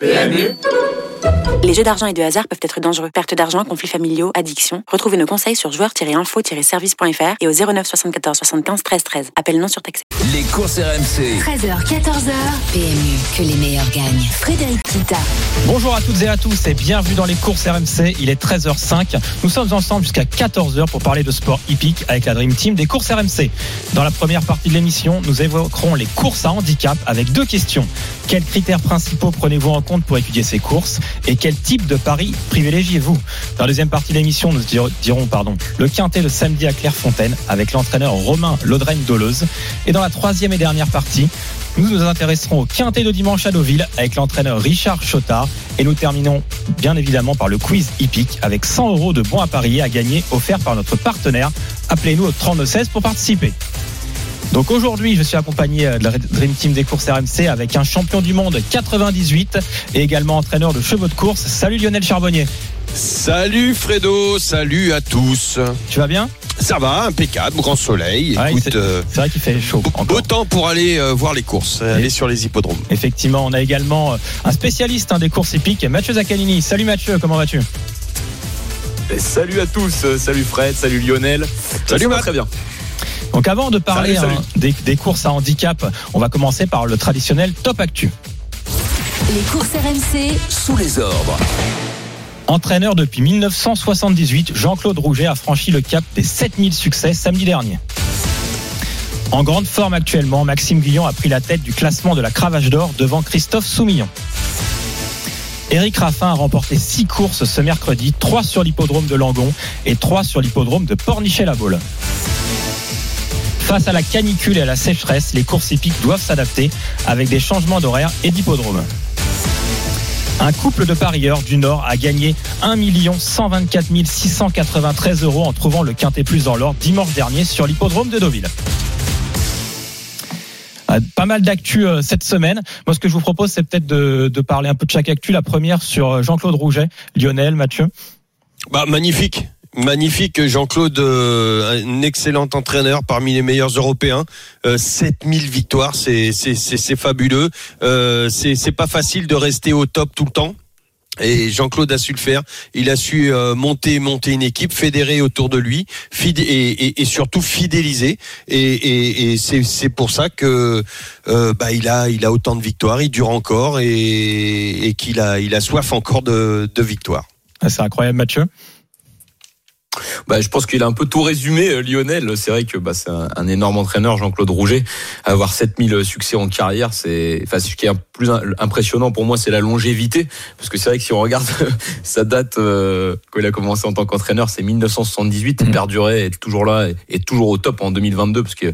PMU Les jeux d'argent et de hasard peuvent être dangereux. Perte d'argent, conflits familiaux, addiction. Retrouvez nos conseils sur joueurs-info-service.fr et au 09 74 75 13 13. Appel non surtaxé. Les courses RMC. 13h, 14h, PMU, que les meilleurs gagnent. Frédéric Kita. Bonjour à toutes et à tous et bienvenue dans les courses RMC. Il est 13h05. Nous sommes ensemble jusqu'à 14h pour parler de sport hippique avec la Dream Team des courses RMC. Dans la première partie de l'émission, nous évoquerons les courses à handicap avec deux questions. Quels critères principaux prenez-vous en compte pour étudier ces courses et quel type de pari privilégiez-vous? Dans la deuxième partie de l'émission, nous dirons pardon, le quintet le samedi à Clairefontaine avec l'entraîneur Romain Laudren-Doleuse. Et dans la troisième et dernière partie, nous nous intéresserons au quintet de dimanche à Deauville avec l'entraîneur Richard Chotard. Et nous terminons bien évidemment par le quiz hippique avec 100 euros de bons à parier à gagner offert par notre partenaire. Appelez-nous au 3216 pour participer. Donc aujourd'hui, je suis accompagné de la Dream Team des courses RMC avec un champion du monde 98 et également entraîneur de chevaux de course. Salut Lionel Charbonnier. Salut Fredo, salut à tous. Tu vas bien? Ça va, impeccable, grand soleil. Ouais, Écoute, c'est euh, c'est vrai qu'il fait chaud. beau temps pour aller euh, voir les courses, aller sur les hippodromes. Effectivement, on a également euh, un spécialiste hein, des courses hippiques, Mathieu Zaccanini. Salut Mathieu, comment vas-tu? Salut à tous, euh, salut Fred, salut Lionel. Salut, Ça va Matt. très bien. Donc avant de parler Salut, salut. hein, des, des courses à handicap, on va commencer par le traditionnel top actu. Les courses RMC, Sous les ordres. Entraîneur depuis 1978, Jean-Claude Rouget a franchi le cap des 7000 succès samedi dernier. En grande forme actuellement, Maxime Guillon a pris la tête du classement de la cravache d'or devant Christophe Soumillon. Éric Raffin a remporté 6 courses ce mercredi, 3 sur l'hippodrome de Langon et 3 sur l'hippodrome de Pornichet-la-Baule. Face à la canicule et à la sécheresse, les courses hippiques doivent s'adapter avec des changements d'horaire et d'hippodrome. Un couple de parieurs du Nord a gagné 1 124 693 euros en trouvant le quintet plus dans l'or dimanche dernier sur l'hippodrome de Deauville. Euh, Pas mal d'actu euh, cette semaine. Moi, ce que je vous propose, c'est peut-être de, de parler un peu de chaque actu. La première sur euh, Jean-Claude Rouget, Lionel, Mathieu. Bah, magnifique. Magnifique, Jean-Claude, euh, un excellent entraîneur parmi les meilleurs Européens. Euh, 7000 victoires, c'est fabuleux. Euh, c'est pas facile de rester au top tout le temps. Et Jean-Claude a su le faire. Il a su euh, monter, monter une équipe, fédérer autour de lui, et, surtout fidéliser. Et, c'est, pour ça que euh, bah, il a, autant de victoires, il dure encore et, qu'il a, soif encore de, de victoires. Ah, C'est incroyable, Mathieu. Bah, je pense qu'il a un peu tout résumé, euh, Lionel. C'est vrai que bah, c'est un, un énorme entraîneur, Jean-Claude Rouget. Avoir 7000 succès en carrière, c'est, enfin, ce qui est plus impressionnant pour moi, c'est la longévité. Parce que c'est vrai que si on regarde sa date, euh, quand il a commencé en tant qu'entraîneur, c'est 1978. Il Mhm. perdurait, est toujours là, et est toujours au top en 2022, parce que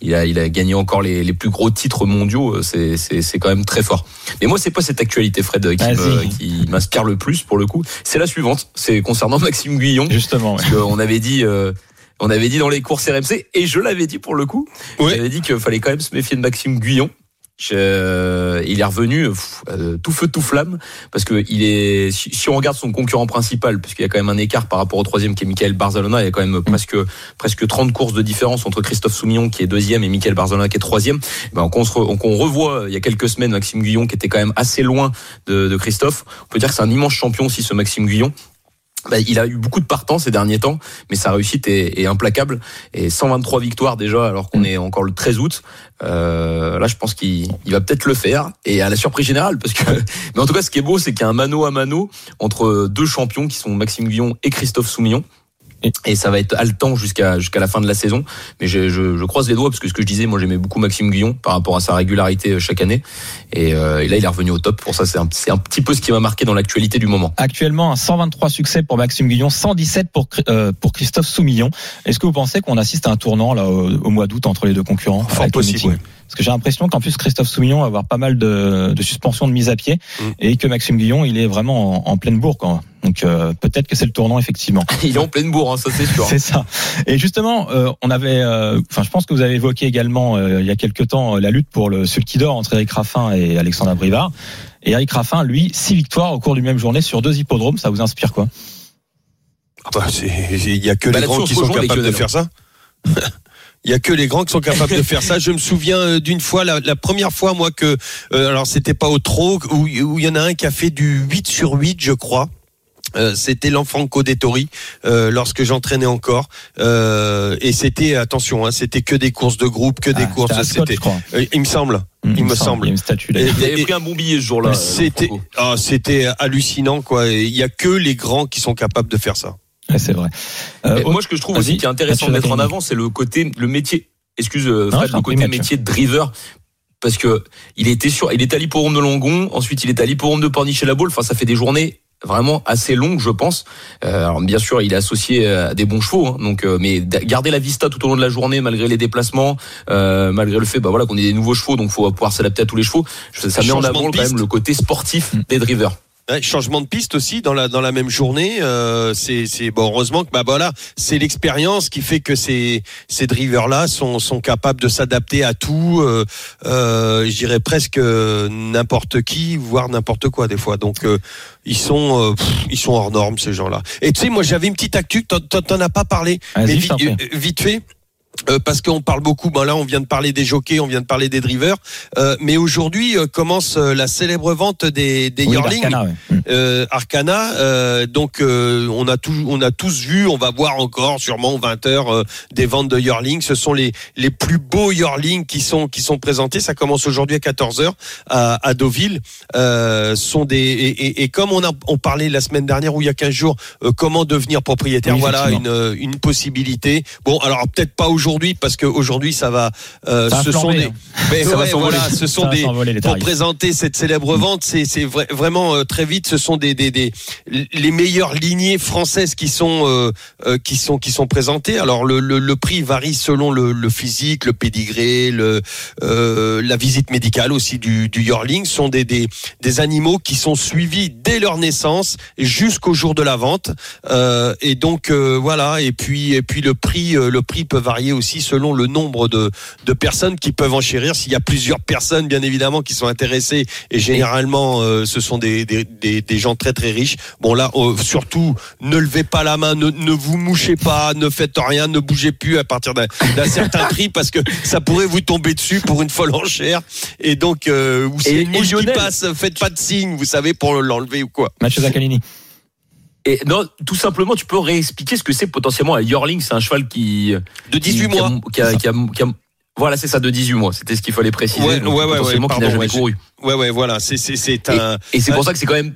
il a, il a gagné encore les, les plus gros titres mondiaux. C'est, c'est, c'est quand même très fort. Mais moi, c'est pas cette actualité, Fred, qui, Vas-y. me- qui m'inspire le plus pour le coup. C'est la suivante. C'est concernant Maxime Guillon. Justement, ouais. Qu'on avait dit, euh, on avait dit dans les courses RMC, et je l'avais dit pour le coup, Oui. j'avais dit qu'il fallait quand même se méfier de Maxime Guyon. Je- il est revenu pff, euh, tout feu tout flamme parce que il est si, si on regarde son concurrent principal puisqu'il y a quand même un écart par rapport au troisième qui est Michael Barzalona il y a quand même presque presque 30 courses de différence entre Christophe Soumillon qui est deuxième et Michael Barzalona qui est troisième. Ben, qu'on se re- qu'on revoit euh, il y a quelques semaines Maxime Guyon qui était quand même assez loin de, de Christophe. On peut dire que c'est un immense champion aussi ce Maxime Guyon bah, il a eu beaucoup de partants ces derniers temps, mais sa réussite est, est implacable. Et 123 victoires déjà, alors qu'on est encore le 13 août. Euh, là, je pense qu'il il va peut-être le faire. Et à la surprise générale, parce que. Mais en tout cas, ce qui est beau, c'est qu'il y a un mano à mano entre deux champions qui sont Maxime Guillon et Christophe Soumillon. Et- ça va être haletant jusqu'à jusqu'à la fin de la saison. Mais je, je, je croise les doigts parce que ce que je disais, moi j'aimais beaucoup Maxime Guillon par rapport à sa régularité euh, chaque année. Et, euh, et là, il est revenu au top. Pour ça, c'est un, c'est un petit peu ce qui m'a marqué dans l'actualité du moment. Actuellement, un 123 succès pour Maxime Guillon, 117 pour, euh, pour Christophe Soumillon. Est-ce que vous pensez qu'on assiste à un tournant là au, au mois d'août entre les deux concurrents? Fort possible. Parce que j'ai l'impression qu'en plus Christophe Soumillon va avoir pas mal de, de suspensions de mise à pied Mm. et que Maxime Guillon il est vraiment en, en pleine bourre. Quoi. Donc euh, peut-être que c'est le tournant effectivement. Il est en pleine bourre, hein, ça c'est sûr. C'est ça. Et justement, euh, on avait, euh, enfin, je pense que vous avez évoqué également euh, il y a quelques temps euh, la lutte pour le sulky d'or entre Eric Raffin et Alexandre Brivard. Et Eric Raffin, lui, six victoires au cours d'une même journée sur deux hippodromes. Ça vous inspire quoi? Ah bah, Il y a que Bah, les grands on qui sont capables de faire ça. Il y a que les grands qui sont capables de faire ça. Je me souviens euh, d'une fois, la, la première fois, moi, que, euh, alors c'était pas au trop, où où il y en a un qui a fait du 8 sur 8, je crois. Euh, c'était l'enfant Codettori euh, lorsque j'entraînais encore euh, et c'était attention hein, c'était que des courses de groupe que des Ah, courses c'était euh, il me semble Mm, il me semble Il y a une statue. Et- pris un bon billet ce jour-là. c'était ah, c'était hallucinant quoi Et il y a que les grands qui sont capables de faire ça Ouais, c'est vrai. Euh, moi, ce que je trouve aussi qui est intéressant de mettre en avant, c'est le côté, le métier. Excuse euh, Non, Fred, le côté métier de driver. Parce que il était sur, il est à l'hipporome de Langon, ensuite il est à l'hipporome de Pornichet la Baule. Enfin, ça fait des journées vraiment assez longues, je pense. Euh, alors bien sûr, il est associé à des bons chevaux, hein, donc euh, mais garder la vista tout au long de la journée, malgré les déplacements, euh, malgré le fait, bah voilà, qu'on ait des nouveaux chevaux, donc faut pouvoir s'adapter à tous les chevaux. Je- Ça met en avant quand même le côté sportif Mm. des drivers. Ouais, changement de piste aussi dans la dans la même journée. Euh, c'est c'est bon heureusement que bah voilà c'est l'expérience qui fait que ces ces drivers là sont sont capables de s'adapter à tout. Euh, euh, je dirais presque euh, n'importe qui, voire n'importe quoi des fois. Donc euh, ils sont euh, pff, ils sont hors normes ces gens là. Et tu sais moi j'avais une petite actu. T'en as pas parlé, mais vite, euh, vite fait. Euh, parce qu'on parle beaucoup, ben là on vient de parler des jockeys, on vient de parler des drivers, euh, mais aujourd'hui euh, commence euh, la célèbre vente des, des Oui, yearlings ouais. Mm. euh, Arcana. euh, donc euh, on a tout, on a tous vu, on va voir encore sûrement 20 heures des ventes de yearling. Ce sont les les plus beaux yearlings qui sont qui sont présentés. Ça commence aujourd'hui à 14 heures à, à Deauville. Euh, sont des et, et- et comme on a on parlait la semaine dernière ou il y a 15 jours, euh, comment devenir propriétaire. Oui, voilà une une possibilité. Bon alors peut-être pas aujourd'hui parce que aujourd'hui ça va. euh, Ça va ce sont des. hein. Mais Ça va ouais, s'envoler. voilà, ce sont des pour présenter cette célèbre vente, c'est c'est vra- vraiment euh, très vite. Ce sont des, des, des les meilleures lignées françaises qui sont euh, euh, qui sont qui sont présentées. Alors le, le, le prix varie selon le, le physique, le pédigré, le euh, la visite médicale aussi du du yearling. Ce sont des, des des animaux qui sont suivis dès leur naissance jusqu'au jour de la vente. Euh, et donc euh, voilà. Et puis et puis le prix le prix peut varier aussi selon le nombre de de personnes qui peuvent enchérir. S'il y a plusieurs personnes, bien évidemment, qui sont intéressées, et généralement, euh, ce sont des, des, des, des gens très très riches. Bon là, euh, surtout, ne levez pas la main, ne, ne vous mouchez pas, ne faites rien, ne bougez plus à partir d'un certain prix, parce que ça pourrait vous tomber dessus pour une folle enchère. Et donc, euh, ou Et- une mouche qui passe, faites pas de signe, vous savez, pour l'enlever ou quoi. Mathieu Zaccanini. Et non, tout simplement, tu peux réexpliquer ce que c'est potentiellement un yearling. C'est un cheval qui De 18 qui a- mois. qui a- qui a- qui a- voilà, c'est ça, de 18 mois. C'était ce qu'il fallait préciser. Ouais, Donc, ouais, ouais, potentiellement, ouais, qui n'a pardon, jamais ouais, couru. Ouais, ouais, voilà. C'est c'est c'est un. Et c'est pour ça que c'est quand même.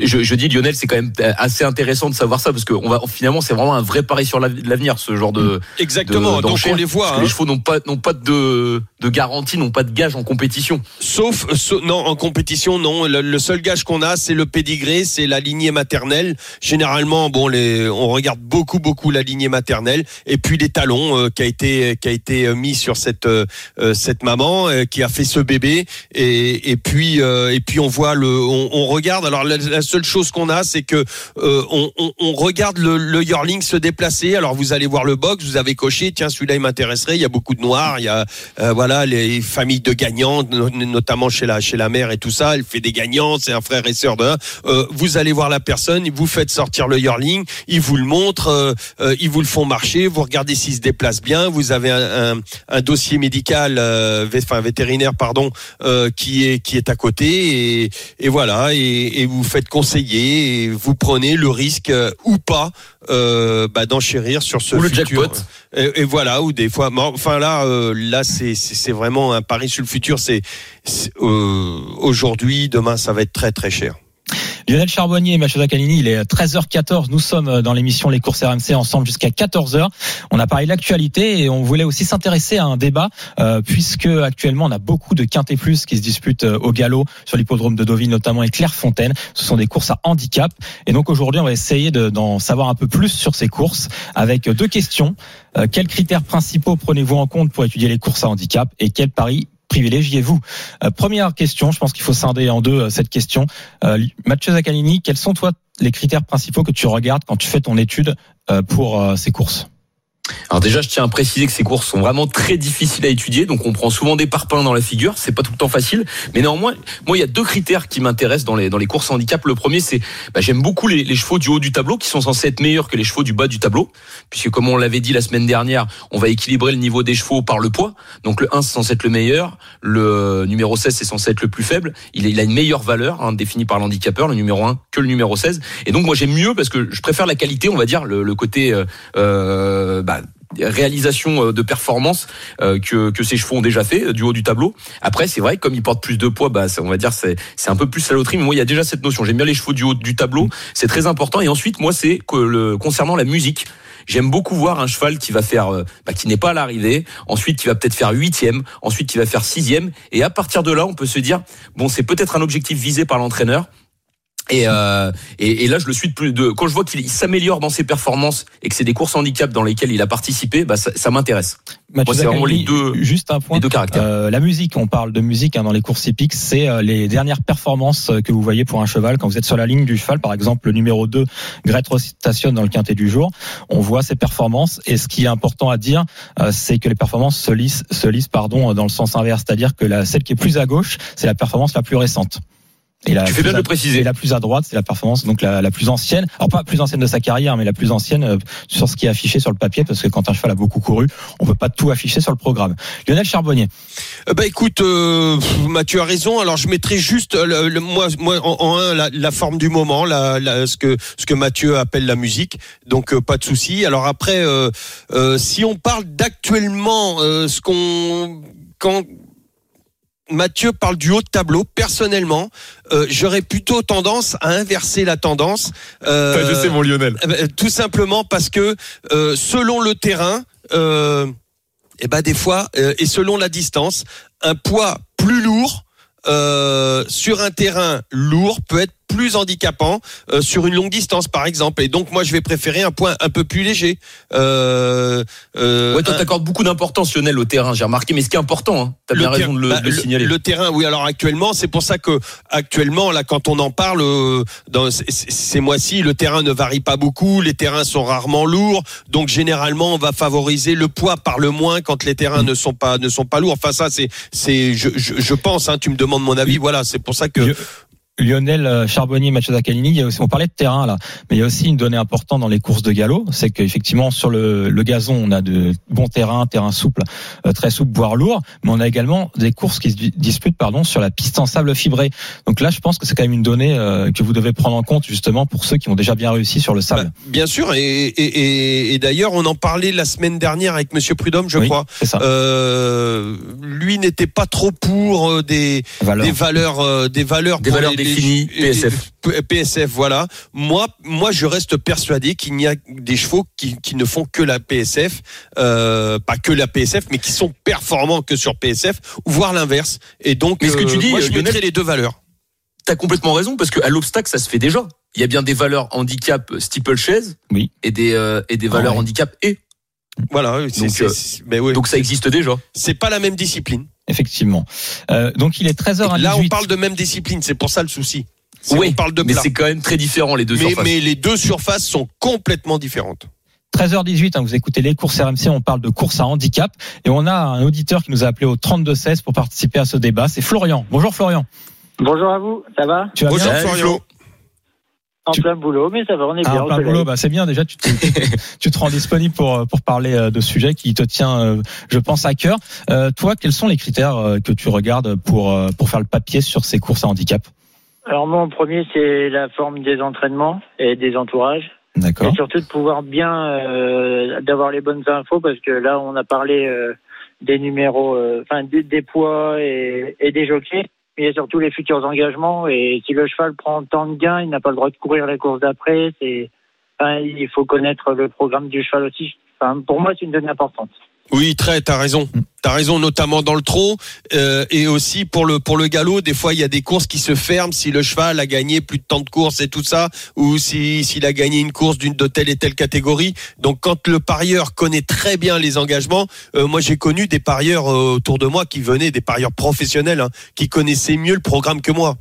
Je, je dis Lionel, c'est quand même assez intéressant de savoir ça parce que on va finalement c'est vraiment un vrai pari sur l'av- l'avenir ce genre de. Exactement. de- donc on les voit. Que hein. les chevaux n'ont pas n'ont pas de de garantie, n'ont pas de gage en compétition. Sauf, sau- non, en compétition, non. Le, seul gage qu'on a, c'est le pédigré, c'est la lignée maternelle. Généralement, bon, les, on regarde beaucoup, beaucoup la lignée maternelle, et puis les talons euh, qui a été, qui a été euh, mis sur cette, euh, euh, cette maman euh, qui a fait ce bébé, et, et puis, euh, et puis on voit le, on, on regarde. Alors la, la seule chose qu'on a, c'est que on, on, on regarde le, le yearling se déplacer. Alors vous allez voir le box, vous avez coché, tiens, celui-là il m'intéresserait. Il y a beaucoup de noirs, il y a, euh, les familles de gagnants, no- notamment chez la chez la mère et tout ça. Elle fait des gagnants, c'est un frère et sœur de. Euh, vous allez voir la personne, vous faites sortir le yearling, ils vous le montrent, euh, euh, ils vous le font marcher, vous regardez s'il se déplace bien. Vous avez un, dossier médical, euh, enfin vétérinaire, pardon, qui est qui est à côté et, voilà et, et vous faites conseiller et vous prenez le risque ou pas euh, bah, d'enchérir sur ce Ou le futur. jackpot. Et, et voilà, ou des fois, enfin là, euh, là c'est c'est vraiment un pari sur le futur. C'est c'est, euh, aujourd'hui, demain, ça va être très très cher. Lionel Charbonnier et Mathieu Zaccanini, il est 13h14. Nous sommes dans l'émission Les courses RMC ensemble jusqu'à 14h. On a parlé de l'actualité et on voulait aussi s'intéresser à un débat euh, puisque actuellement on a beaucoup de quintés plus qui se disputent euh, au galop sur l'hippodrome de Deauville notamment et Clairefontaine. Ce sont des courses à handicap et donc aujourd'hui on va essayer de- d'en savoir un peu plus sur ces courses avec deux questions. Euh, quels critères principaux prenez-vous en compte pour étudier les courses à handicap et quels paris privilégiez-vous Euh, Première question, je pense qu'il faut scinder en deux euh, cette question. Euh, Mathieu Zaccanini, quels sont toi les critères principaux que tu regardes quand tu fais ton étude pour ces courses? Alors déjà, je tiens à préciser que ces courses sont vraiment très difficiles à étudier, donc on prend souvent des parpaings dans la figure. C'est pas tout le temps facile, mais néanmoins, moi, il y a deux critères qui m'intéressent dans les dans les courses handicap. Le premier, c'est bah, j'aime beaucoup les, les, chevaux du haut du tableau qui sont censés être meilleurs que les chevaux du bas du tableau, puisque comme on l'avait dit la semaine dernière, on va équilibrer le niveau des chevaux par le poids. Donc le 1 c'est censé être le meilleur, le numéro 16 c'est censé être le plus faible. Il, il a une meilleure valeur hein, définie par l'handicapeur, le numéro 1 que le numéro 16. Et donc moi j'aime mieux parce que je préfère la qualité, on va dire le, le côté euh, euh bah, réalisation euh, de performance euh, que, que ces chevaux ont déjà fait euh, du haut du tableau. Après, c'est vrai, comme ils portent plus de poids, bah, on va dire c'est c'est un peu plus la loterie. Mais moi, il y a déjà cette notion. J'aime bien les chevaux du haut du tableau. C'est très important. Et ensuite, moi, c'est que le concernant la musique. J'aime beaucoup voir un cheval qui va faire, bah, qui n'est pas à l'arrivée, ensuite qui va peut-être faire huitième, ensuite qui va faire sixième, et à partir de là, on peut se dire, bon, c'est peut-être un objectif visé par l'entraîneur, et, euh, et, et, là, je le suis de plus de. Quand je vois qu'il s'améliore dans ses performances et que c'est des courses handicap dans lesquelles il a participé, bah ça, ça m'intéresse. c'est vraiment les deux. Juste un point. Les deux caractères. Euh, la musique, on parle de musique hein, dans les courses hippiques, c'est euh, les dernières performances euh, que vous voyez pour un cheval quand vous êtes sur la ligne du cheval. Par exemple, le numéro 2, Gretro Station dans le quintet du jour. On voit ses performances et ce qui est important à dire, euh, c'est que les performances se lisent, se lisent pardon, dans le sens inverse, c'est-à-dire que la, celle qui est plus à gauche, c'est la performance la plus récente. Et la tu fais bien de le préciser. Et la plus à droite, c'est la performance, donc la, la, plus ancienne. Alors pas la plus ancienne de sa carrière, mais la plus ancienne euh, sur ce qui est affiché sur le papier, parce que quand un cheval a beaucoup couru, on peut pas tout afficher sur le programme. Lionel Charbonnier. Euh, bah écoute, euh, Mathieu a raison. Alors je mettrai juste le, le, moi, moi en, en un la, la, forme du moment, la, la, ce que ce que Mathieu appelle la musique. Donc euh, pas de souci. Alors après, euh, si on parle d'actuellement, ce qu'on quand Mathieu parle du haut de tableau. Personnellement, euh, j'aurais plutôt tendance à inverser la tendance. Euh, je sais mon Lionel. Euh, tout simplement parce que selon le terrain, et eh ben des fois et selon la distance, un poids plus lourd sur un terrain lourd peut être plus handicapant euh, sur une longue distance, par exemple. Et donc, moi, je vais préférer un point un peu plus léger. Euh, euh, ouais, toi, t'accordes beaucoup d'importance, Lionel, au terrain. J'ai remarqué, mais ce qui est important, hein, t'as bien raison de le, bah, de le signaler. Le, terrain, oui. Alors actuellement, c'est pour ça que actuellement, là, quand on en parle, euh, dans ces mois-ci, le terrain ne varie pas beaucoup. Les terrains sont rarement lourds, donc généralement, on va favoriser le poids par le moins quand les terrains ne sont pas ne sont pas lourds. Enfin, ça, c'est c'est je, je, je pense. Hein, tu me demandes mon avis. Voilà, c'est pour ça que. Lionel euh, Charbonnier, Mathieu Zaccanini, il y a aussi, on parlait de terrain là, mais il y a aussi une donnée importante dans les courses de galop, c'est qu'effectivement sur le, le, gazon, on a de bons terrains, terrain souple, euh, très souple, voire lourd, mais on a également des courses qui se disputent pardon sur la piste en sable fibré. Donc là, je pense que c'est quand même une donnée euh, que vous devez prendre en compte justement pour ceux qui ont déjà bien réussi sur le sable. Bah, bien sûr, et, et, et d'ailleurs, on en parlait la semaine dernière avec Monsieur Prudhomme, je oui, crois. Ça. Euh, lui n'était pas trop pour des, valeurs. des valeurs, des valeurs, des valeurs PSF. PSF, voilà. Moi, moi, je reste persuadé qu'il n'y a des chevaux qui, qui, ne font que la PSF, euh, pas que la PSF, mais qui sont performants que sur PSF, voire l'inverse. Et donc, mais ce que tu dis, moi, je Lionel, mettrais les deux valeurs. T'as complètement raison parce qu'à l'obstacle, ça se fait déjà. Il y a bien des valeurs handicap steeplechase oui. et des euh, et des valeurs Ah ouais. handicap et. Voilà. Donc, c'est- euh, c'est- mais oui. Donc ça existe déjà. c'est pas la même discipline. Effectivement. Euh, donc il est 13h18. Là, on parle de même discipline. C'est pour ça le souci. C'est- Oui, on parle de mais plat. c'est quand même très différent les deux mais, surfaces. mais les deux surfaces sont complètement différentes. 13h18, hein, vous écoutez les courses RMC, on parle de courses à handicap et on a un auditeur qui nous a appelé au 32-16 pour participer à ce débat. C'est Florian. Bonjour Florian. Bonjour à vous, ça va? Tu vas Bonjour bien? Florian. En Tu- plein boulot, mais ça va, on est Ah, bien. en plein boulot, bah, c'est bien déjà, tu te, tu te rends disponible pour, pour parler euh, de ce sujet qui te tient, euh, je pense, à cœur. Euh, toi, quels sont les critères euh, que tu regardes pour, euh, pour faire le papier sur ces courses à handicap? Alors moi, en premier, c'est la forme des entraînements et des entourages. D'accord Et surtout de pouvoir bien, euh, d'avoir les bonnes infos, parce que là, on a parlé euh, des numéros, euh, enfin des, des poids et, et des jockeys. Il y a surtout les futurs engagements. Et si le cheval prend tant de gains, il n'a pas le droit de courir la course d'après. C'est, enfin, il faut connaître le programme du cheval aussi. Enfin, pour moi, c'est une donnée importante. Oui, très, t'as raison. T'as raison, notamment dans le trot euh, et aussi pour le pour le galop. Des fois, il y a des courses qui se ferment si le cheval a gagné plus de temps de courses et tout ça, ou si s'il a gagné une course d'une de telle et telle catégorie. Donc, quand le parieur connaît très bien les engagements, euh, moi j'ai connu des parieurs euh, autour de moi qui venaient, des parieurs professionnels, hein, qui connaissaient mieux le programme que moi.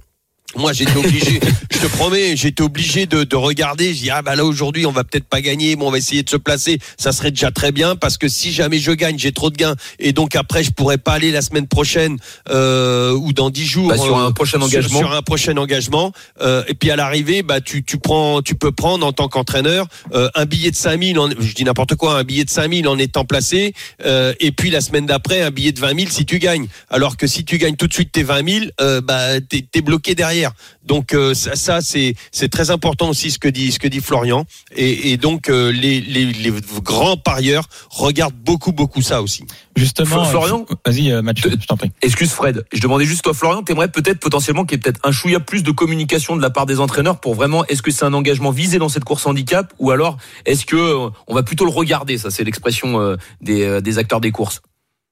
Moi, j'étais obligé, je te promets, j'étais obligé de, de regarder. Je dis ah bah là aujourd'hui, on va peut-être pas gagner, bon on va essayer de se placer. Ça serait déjà très bien parce que si jamais je gagne, j'ai trop de gains et donc après je pourrais pas aller la semaine prochaine euh, ou dans dix jours Bah, sur euh, un prochain sur- engagement. Sur, un prochain engagement. Euh, et puis à l'arrivée, bah tu tu prends, tu peux prendre en tant qu'entraîneur euh, un billet de 5000 en, je dis n'importe quoi, un billet de 5000 en étant placé. euh, et puis la semaine d'après, un billet de 20 000 si tu gagnes. Alors que si tu gagnes tout de suite tes 20 000, euh, bah t'es es bloqué derrière. Donc euh, ça, ça c'est c'est très important aussi ce que dit ce que dit Florian. Et, et donc euh, les, les les grands parieurs regardent beaucoup beaucoup ça aussi. Justement, Fl- Florian euh, vas-y euh, Mathieu, je t'en prie. Excuse Fred, je demandais juste toi Florian, t'aimerais peut-être potentiellement qu'il y ait peut-être un chouïa plus de communication de la part des entraîneurs pour vraiment, est-ce que c'est un engagement visé dans cette course handicap ou alors est-ce que euh, on va plutôt le regarder, ça c'est l'expression euh, des, euh, des acteurs des courses?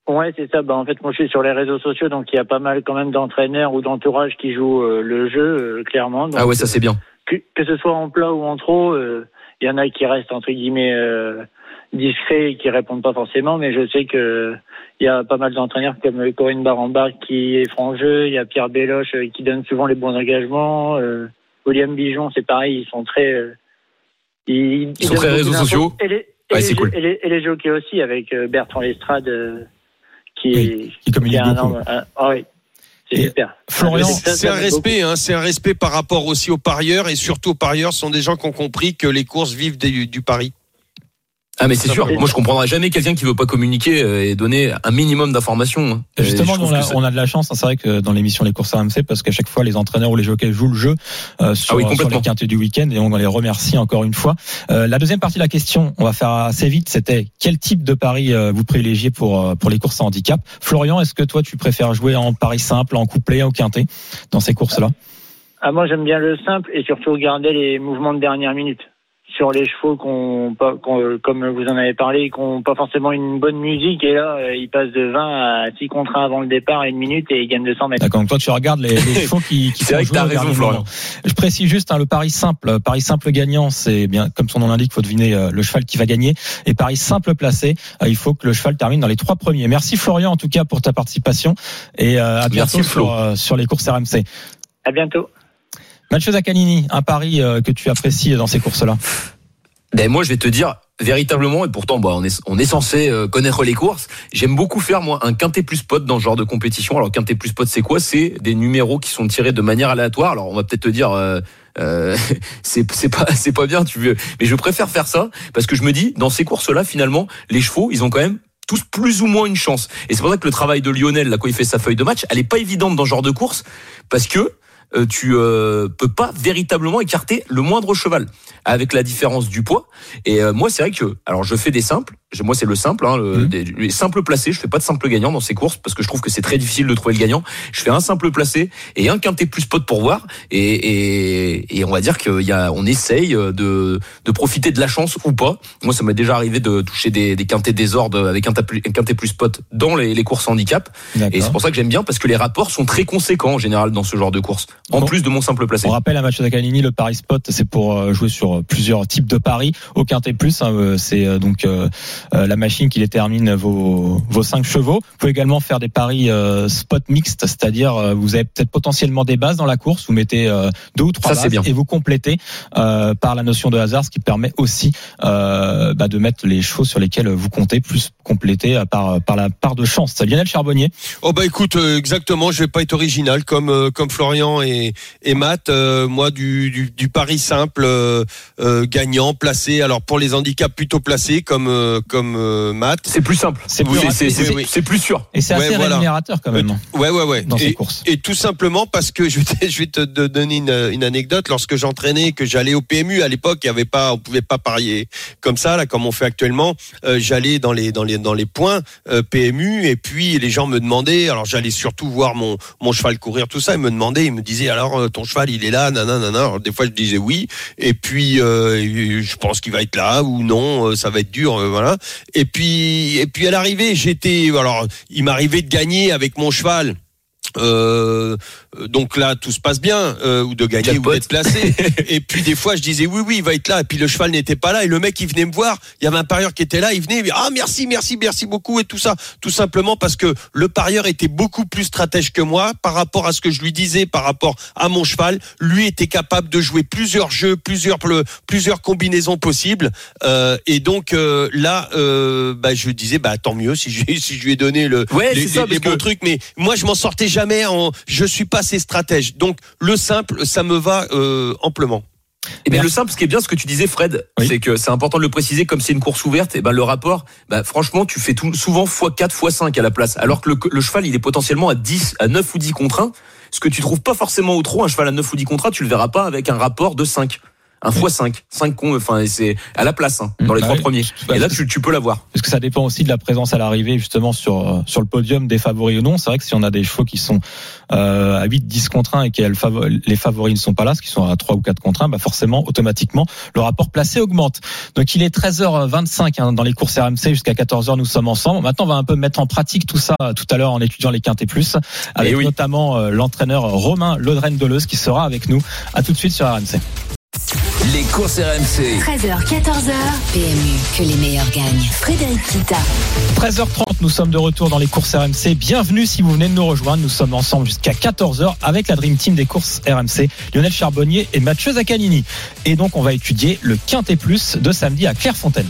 Ouais, c'est ça. Bah, en fait, moi, je suis sur les réseaux sociaux, donc il y a pas mal quand même d'entraîneurs ou d'entourage qui jouent euh, le jeu, euh, clairement. Donc, Ah ouais, ça c'est bien. que, que ce soit en plat ou en trop, euh, il y en a qui restent entre guillemets euh, discrets et qui répondent pas forcément, mais je sais que il y a pas mal d'entraîneurs comme euh, Corinne Baramba qui est franc jeu, il y a Pierre Béloche euh, qui donne souvent les bons engagements, euh, William Bijon, c'est pareil, ils sont très euh, ils, Ils sont très réseaux sociaux. Et les, et Ouais, les cool. et les, et les jockeys aussi avec euh, Bertrand Lestrade euh, qui, Oui, qui un un- ah oui, c'est super. Florian, Ah, C'est un respect, hein, c'est un respect par rapport aussi aux parieurs et surtout aux parieurs sont des gens qui ont compris que les courses vivent des- du pari. Ah mais c'est sûr, moi je comprendrai jamais quelqu'un qui veut pas communiquer euh, et donner un minimum d'informations. hein. Justement, on, a, on a de la chance. hein, c'est vrai que dans l'émission Les courses RMC, parce qu'à chaque fois, les entraîneurs ou les jockeys jouent le jeu euh, sur, Ah oui, sur les quintés du week-end, et on les remercie encore une fois. Euh, la deuxième partie de la question, on va faire assez vite. C'était quel type de pari euh, vous privilégiez pour euh, pour les courses à handicap? Florian, est-ce que toi, tu préfères jouer en pari simple, en couplet, au quintet dans ces courses-là? Ah, moi, j'aime bien le simple et surtout garder les mouvements de dernière minute sur les chevaux qu'on, pas- qu'on- comme vous en avez parlé, qui n'ont pas forcément une bonne musique et là, euh, ils passent de 20 à 6 contre 1 avant le départ et une minute et ils gagnent 200 mètres. D'accord. Donc toi, tu regardes les, les chevaux qui, qui C'est font vrai que raison, Florian. Je précise juste hein, le pari simple. Pari simple gagnant, c'est bien comme son nom l'indique, faut deviner euh, le cheval qui va gagner. Et pari simple placé, euh, il faut que le cheval termine dans les trois premiers. Merci Florian en tout cas pour ta participation et euh, à bientôt Merci, sur, euh, sur les courses RMC. À bientôt. Mathieu Zaccanini, un pari euh, que tu apprécies dans ces courses-là? Ben moi, je vais te dire véritablement, et pourtant, bah, on est on est censé euh, connaître les courses. J'aime beaucoup faire moi un quintet plus pot dans ce genre de compétition. Alors quintet plus pot, c'est quoi? C'est des numéros qui sont tirés de manière aléatoire. Alors on va peut-être te dire. Euh, euh, c'est pas c'est pas bien tu veux mais je préfère faire ça parce que je me dis dans ces courses là finalement les chevaux ils ont quand même tous plus ou moins une chance et c'est pour ça que le travail de Lionel là quand il fait sa feuille de match elle est pas évidente dans ce genre de course parce que tu euh, peux pas véritablement écarter le moindre cheval avec la différence du poids. Et euh, moi, c'est vrai que, alors je fais des simples. Moi, c'est le simple, hein, le, Mhm. des, les simples placés. Je fais pas de simple gagnant dans ces courses parce que je trouve que c'est très difficile de trouver le gagnant. Je fais un simple placé et un quintet plus pot pour voir. Et, et, et on va dire qu'il y a, on essaye de, de profiter de la chance ou pas. Moi, ça m'est déjà arrivé de toucher des, des quintets désordres avec un, un quintet plus pot dans les, les courses handicap. Et c'est pour ça que j'aime bien parce que les rapports sont très conséquents en général dans ce genre de course. En Bon. plus de mon simple placé. On rappelle à Mathieu Zaccanini, le pari spot, c'est pour euh, jouer sur euh, plusieurs types de paris. Au quintet plus, hein, euh, c'est euh, donc euh, euh, la machine qui détermine vos vos cinq chevaux. Vous pouvez également faire des paris euh, spot mixtes, c'est-à-dire euh, vous avez peut-être potentiellement des bases dans la course. Vous mettez euh, deux ou trois Ça, c'est bases bien. et vous complétez euh, par la notion de hasard, ce qui permet aussi euh, bah, de mettre les chevaux sur lesquels vous comptez, plus compléter euh, par par la part de chance. Lionel Charbonnier. Oh bah écoute, euh, exactement, je vais pas être original comme euh, comme Florian et, et Matt. Euh, moi du, du, du pari simple, euh, euh, gagnant, placé. Alors pour les handicaps plutôt placés comme euh, comme euh, Matt. C'est plus simple. C'est plus c'est- rapide. c'est Oui, plus sûr. Et c'est Ouais, assez voilà. rémunérateur quand même Ouais ouais ouais. dans ces Et, courses. et tout simplement parce que je vais te, je vais te donner une, une anecdote. Lorsque j'entraînais, que j'allais au PMU à l'époque, il y avait pas, on pouvait pas parier comme ça là, comme on fait actuellement. Euh, j'allais dans les dans les dans les points euh, PMU et puis les gens me demandaient. Alors j'allais surtout voir mon mon cheval courir tout ça. Ils me demandaient, ils me disaient alors euh, ton cheval il est là, nanana. nanana. Alors des fois je disais oui et puis euh, je pense qu'il va être là ou non, euh, ça va être dur, euh, voilà. Et puis à l'arrivée j'étais alors il m'arrivait de gagner avec mon cheval Euh, donc là, tout se passe bien, euh, ou de gagner ou d'être placé. et puis des fois, je disais oui, oui, il va être là. Et puis le cheval n'était pas là. Et le mec, il venait me voir. Il y avait un parieur qui était là. Il venait, il me dit, ah merci, merci, merci beaucoup et tout ça. Tout simplement parce que le parieur était beaucoup plus stratège que moi par rapport à ce que je lui disais, par rapport à mon cheval. Lui était capable de jouer plusieurs jeux, plusieurs plusieurs combinaisons possibles. Euh, et donc euh, là, euh, bah, je disais bah tant mieux si je, si je lui ai donné le Ouais, les, c'est ça, les- les parce bons que- trucs. Mais moi, je m'en sortais jamais. En, je suis pas assez stratège. Donc le simple, ça me va euh, amplement. Et bien Merci. le simple, ce qui est bien, ce que tu disais, Fred, Oui. c'est que c'est important de le préciser, comme c'est une course ouverte, et ben le rapport, bah, franchement, tu fais tout, souvent x4, x5 à la place, alors que le, le cheval, il est potentiellement à 10, à 9 ou 10 contre 1, ce que tu trouves pas forcément au trop, un cheval à 9 ou 10 contre 1, tu le verras pas avec un rapport de 5. Un x5, 5 con, enfin, c'est à la place, hein, dans les Bah trois oui, premiers. Et là, tu, tu peux l'avoir. Parce que ça dépend aussi de la présence à l'arrivée, justement, sur, euh, sur le podium des favoris ou non. C'est vrai que si on a des chevaux qui sont euh, à 8, 10 contre 1 et que les favoris ne sont pas là, ce qui sont à 3 ou 4 contre 1, bah forcément, automatiquement, le rapport placé augmente. Donc il est 13h25 hein, dans les courses RMC, jusqu'à 14h, nous sommes ensemble. Maintenant, on va un peu mettre en pratique tout ça euh, tout à l'heure en étudiant les quintes et plus, avec Eh oui. notamment euh, l'entraîneur Romain Lodren-Deleuze qui sera avec nous. À tout de suite sur RMC. RMC. 13h, 14h. PMU, que les meilleurs gagnent. Frédéric Kita. 13h30, nous sommes de retour dans les courses RMC. Bienvenue si vous venez de nous rejoindre. Nous sommes ensemble jusqu'à 14h avec la Dream Team des courses RMC, Lionel Charbonnier et Mathieu Zaccanini. Et donc, on va étudier le Quintet Plus de samedi à Clairefontaine.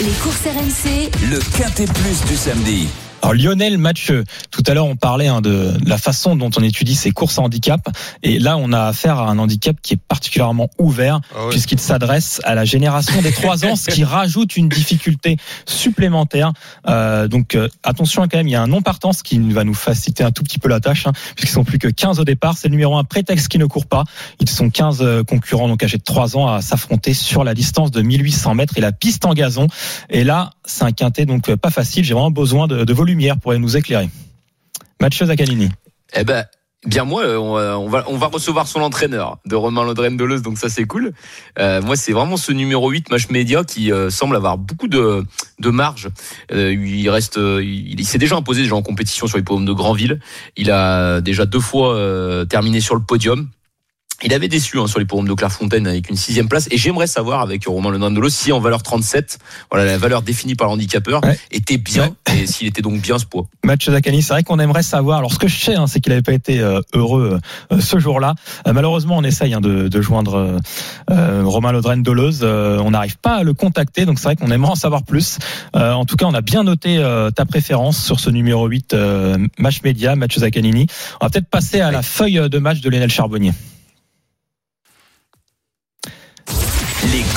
Les courses RMC. Le quintet plus du samedi. Alors Lionel Mathieu, tout à l'heure on parlait hein, de la façon dont on étudie ces courses à handicap et là on a affaire à un handicap qui est particulièrement ouvert puisqu'il s'adresse à la génération des 3 ans, ce qui rajoute une difficulté supplémentaire. Euh, donc euh, attention quand même, il y a un non partant, ce qui va nous faciliter un tout petit peu la tâche, hein, puisqu'ils sont plus que 15 au départ. C'est le numéro 1 prétexte qui ne court pas. Ils sont 15 euh, concurrents donc âgés de 3 ans à s'affronter sur la distance de 1800 mètres et la piste en gazon. Et là, c'est un quintet donc euh, pas facile. J'ai vraiment besoin de, de vos lumières pour nous éclairer. Mathieu Zaccanini. Eh ben, bien moi, euh, on va, on va, on va recevoir son entraîneur de Romain Lodren Deleuze, donc ça c'est cool. Euh, moi, c'est vraiment ce numéro 8 match média qui euh, semble avoir beaucoup de, de marge. Euh, il reste, euh, il, s'est déjà imposé déjà en compétition sur les podiums de Granville. Il a déjà deux fois euh, terminé sur le podium. Il avait déçu hein, sur les podiums de Clairefontaine avec une sixième place. Et j'aimerais savoir avec Romain Deleuze si en valeur 37, voilà la valeur définie par l'handicapeur, Ouais. était bien et s'il était donc bien ce poids. Mathieu Zaccani, c'est vrai qu'on aimerait savoir. Alors, ce que je sais, hein, c'est qu'il n'avait pas été euh, heureux euh, ce jour-là. Euh, malheureusement, on essaye hein, de, de joindre euh, euh, Romain Lodren Deleuze. Euh, on n'arrive pas à le contacter, donc c'est vrai qu'on aimerait en savoir plus. Euh, en tout cas, on a bien noté euh, ta préférence sur ce numéro 8 euh, match média, Mathieu Zaccanini. On va peut-être passer à la feuille de match de Lionel Charbonnier.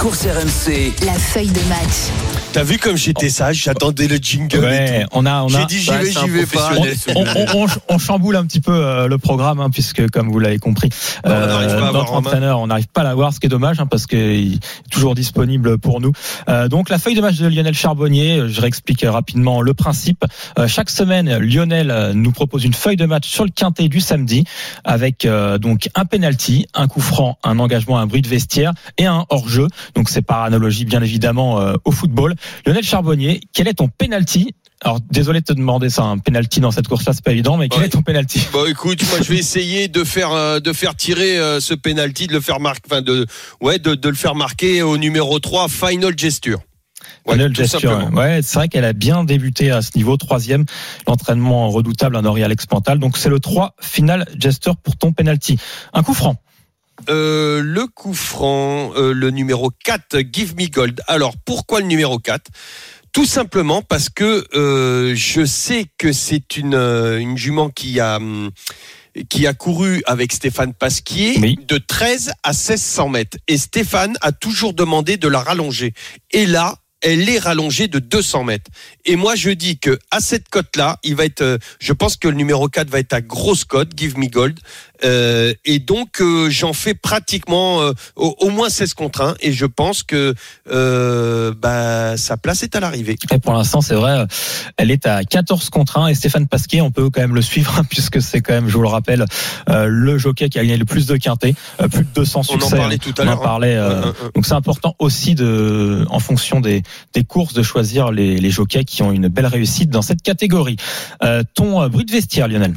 Courses RMC. La feuille de match. T'as vu comme j'étais sage, j'attendais le jingle. et Ouais, on a, on a. J'ai dit j'y Bah, vais, j'y vais pas. on, on- on- on chamboule un petit peu euh, le programme hein, puisque comme vous l'avez compris Non, avoir notre entraîneur on n'arrive pas à l'avoir ce qui est dommage hein, parce qu'il est toujours disponible pour nous Euh, donc la feuille de match de Lionel Charbonnier euh, je réexplique rapidement le principe Euh, chaque semaine Lionel euh, nous propose une feuille de match sur le quintet du samedi avec euh, donc un penalty un coup franc un engagement un bruit de vestiaire et un hors-jeu donc c'est par analogie bien évidemment euh, au football Lionel Charbonnier quel est ton penalty alors désolé de te demander ça, un penalty dans cette course-là, c'est pas évident, mais quel Ouais. est ton penalty? Bon, écoute, moi, je vais essayer de faire euh, de faire tirer euh, ce penalty, de le faire marquer, enfin de ouais, de, de le faire marquer au numéro 3, Final Gesture. Ouais, Final tout gesture. simplement. Ouais, c'est vrai qu'elle a bien débuté à ce niveau, troisième, l'entraînement redoutable à Noriel Expantal. Donc c'est le 3 final gesture pour ton penalty. Un coup franc. Euh, le coup franc, euh, le numéro 4, Give Me Gold. Alors, pourquoi le numéro 4 Tout simplement parce que euh, je sais que c'est une, une jument qui a, hum, qui a couru avec Stéphane Pasquier Oui. de 13 à 1600 mètres. Et Stéphane a toujours demandé de la rallonger. Et là, elle est rallongée de 200 mètres. Et moi, je dis que à cette cote-là, il va être, je pense que le numéro 4 va être à grosse cote, Give Me Gold. Euh, et donc, euh, j'en fais pratiquement euh, au, au moins 16 contre 1. Et je pense que euh, bah, sa place est à l'arrivée. Et pour l'instant, c'est vrai, elle est à 14 contre 1 et Stéphane Pasquier, on peut quand même le suivre hein, puisque c'est quand même, je vous le rappelle, euh, le jockey qui a gagné le plus de quintés, euh, plus de 200 On succès. en parlait hein. tout à On en l'heure. hein. parlait. euh. Donc c'est important aussi de, en fonction des, des courses, de choisir les, les jockeys qui ont une belle réussite dans cette catégorie. Euh, ton bruit de vestiaire, Lionel?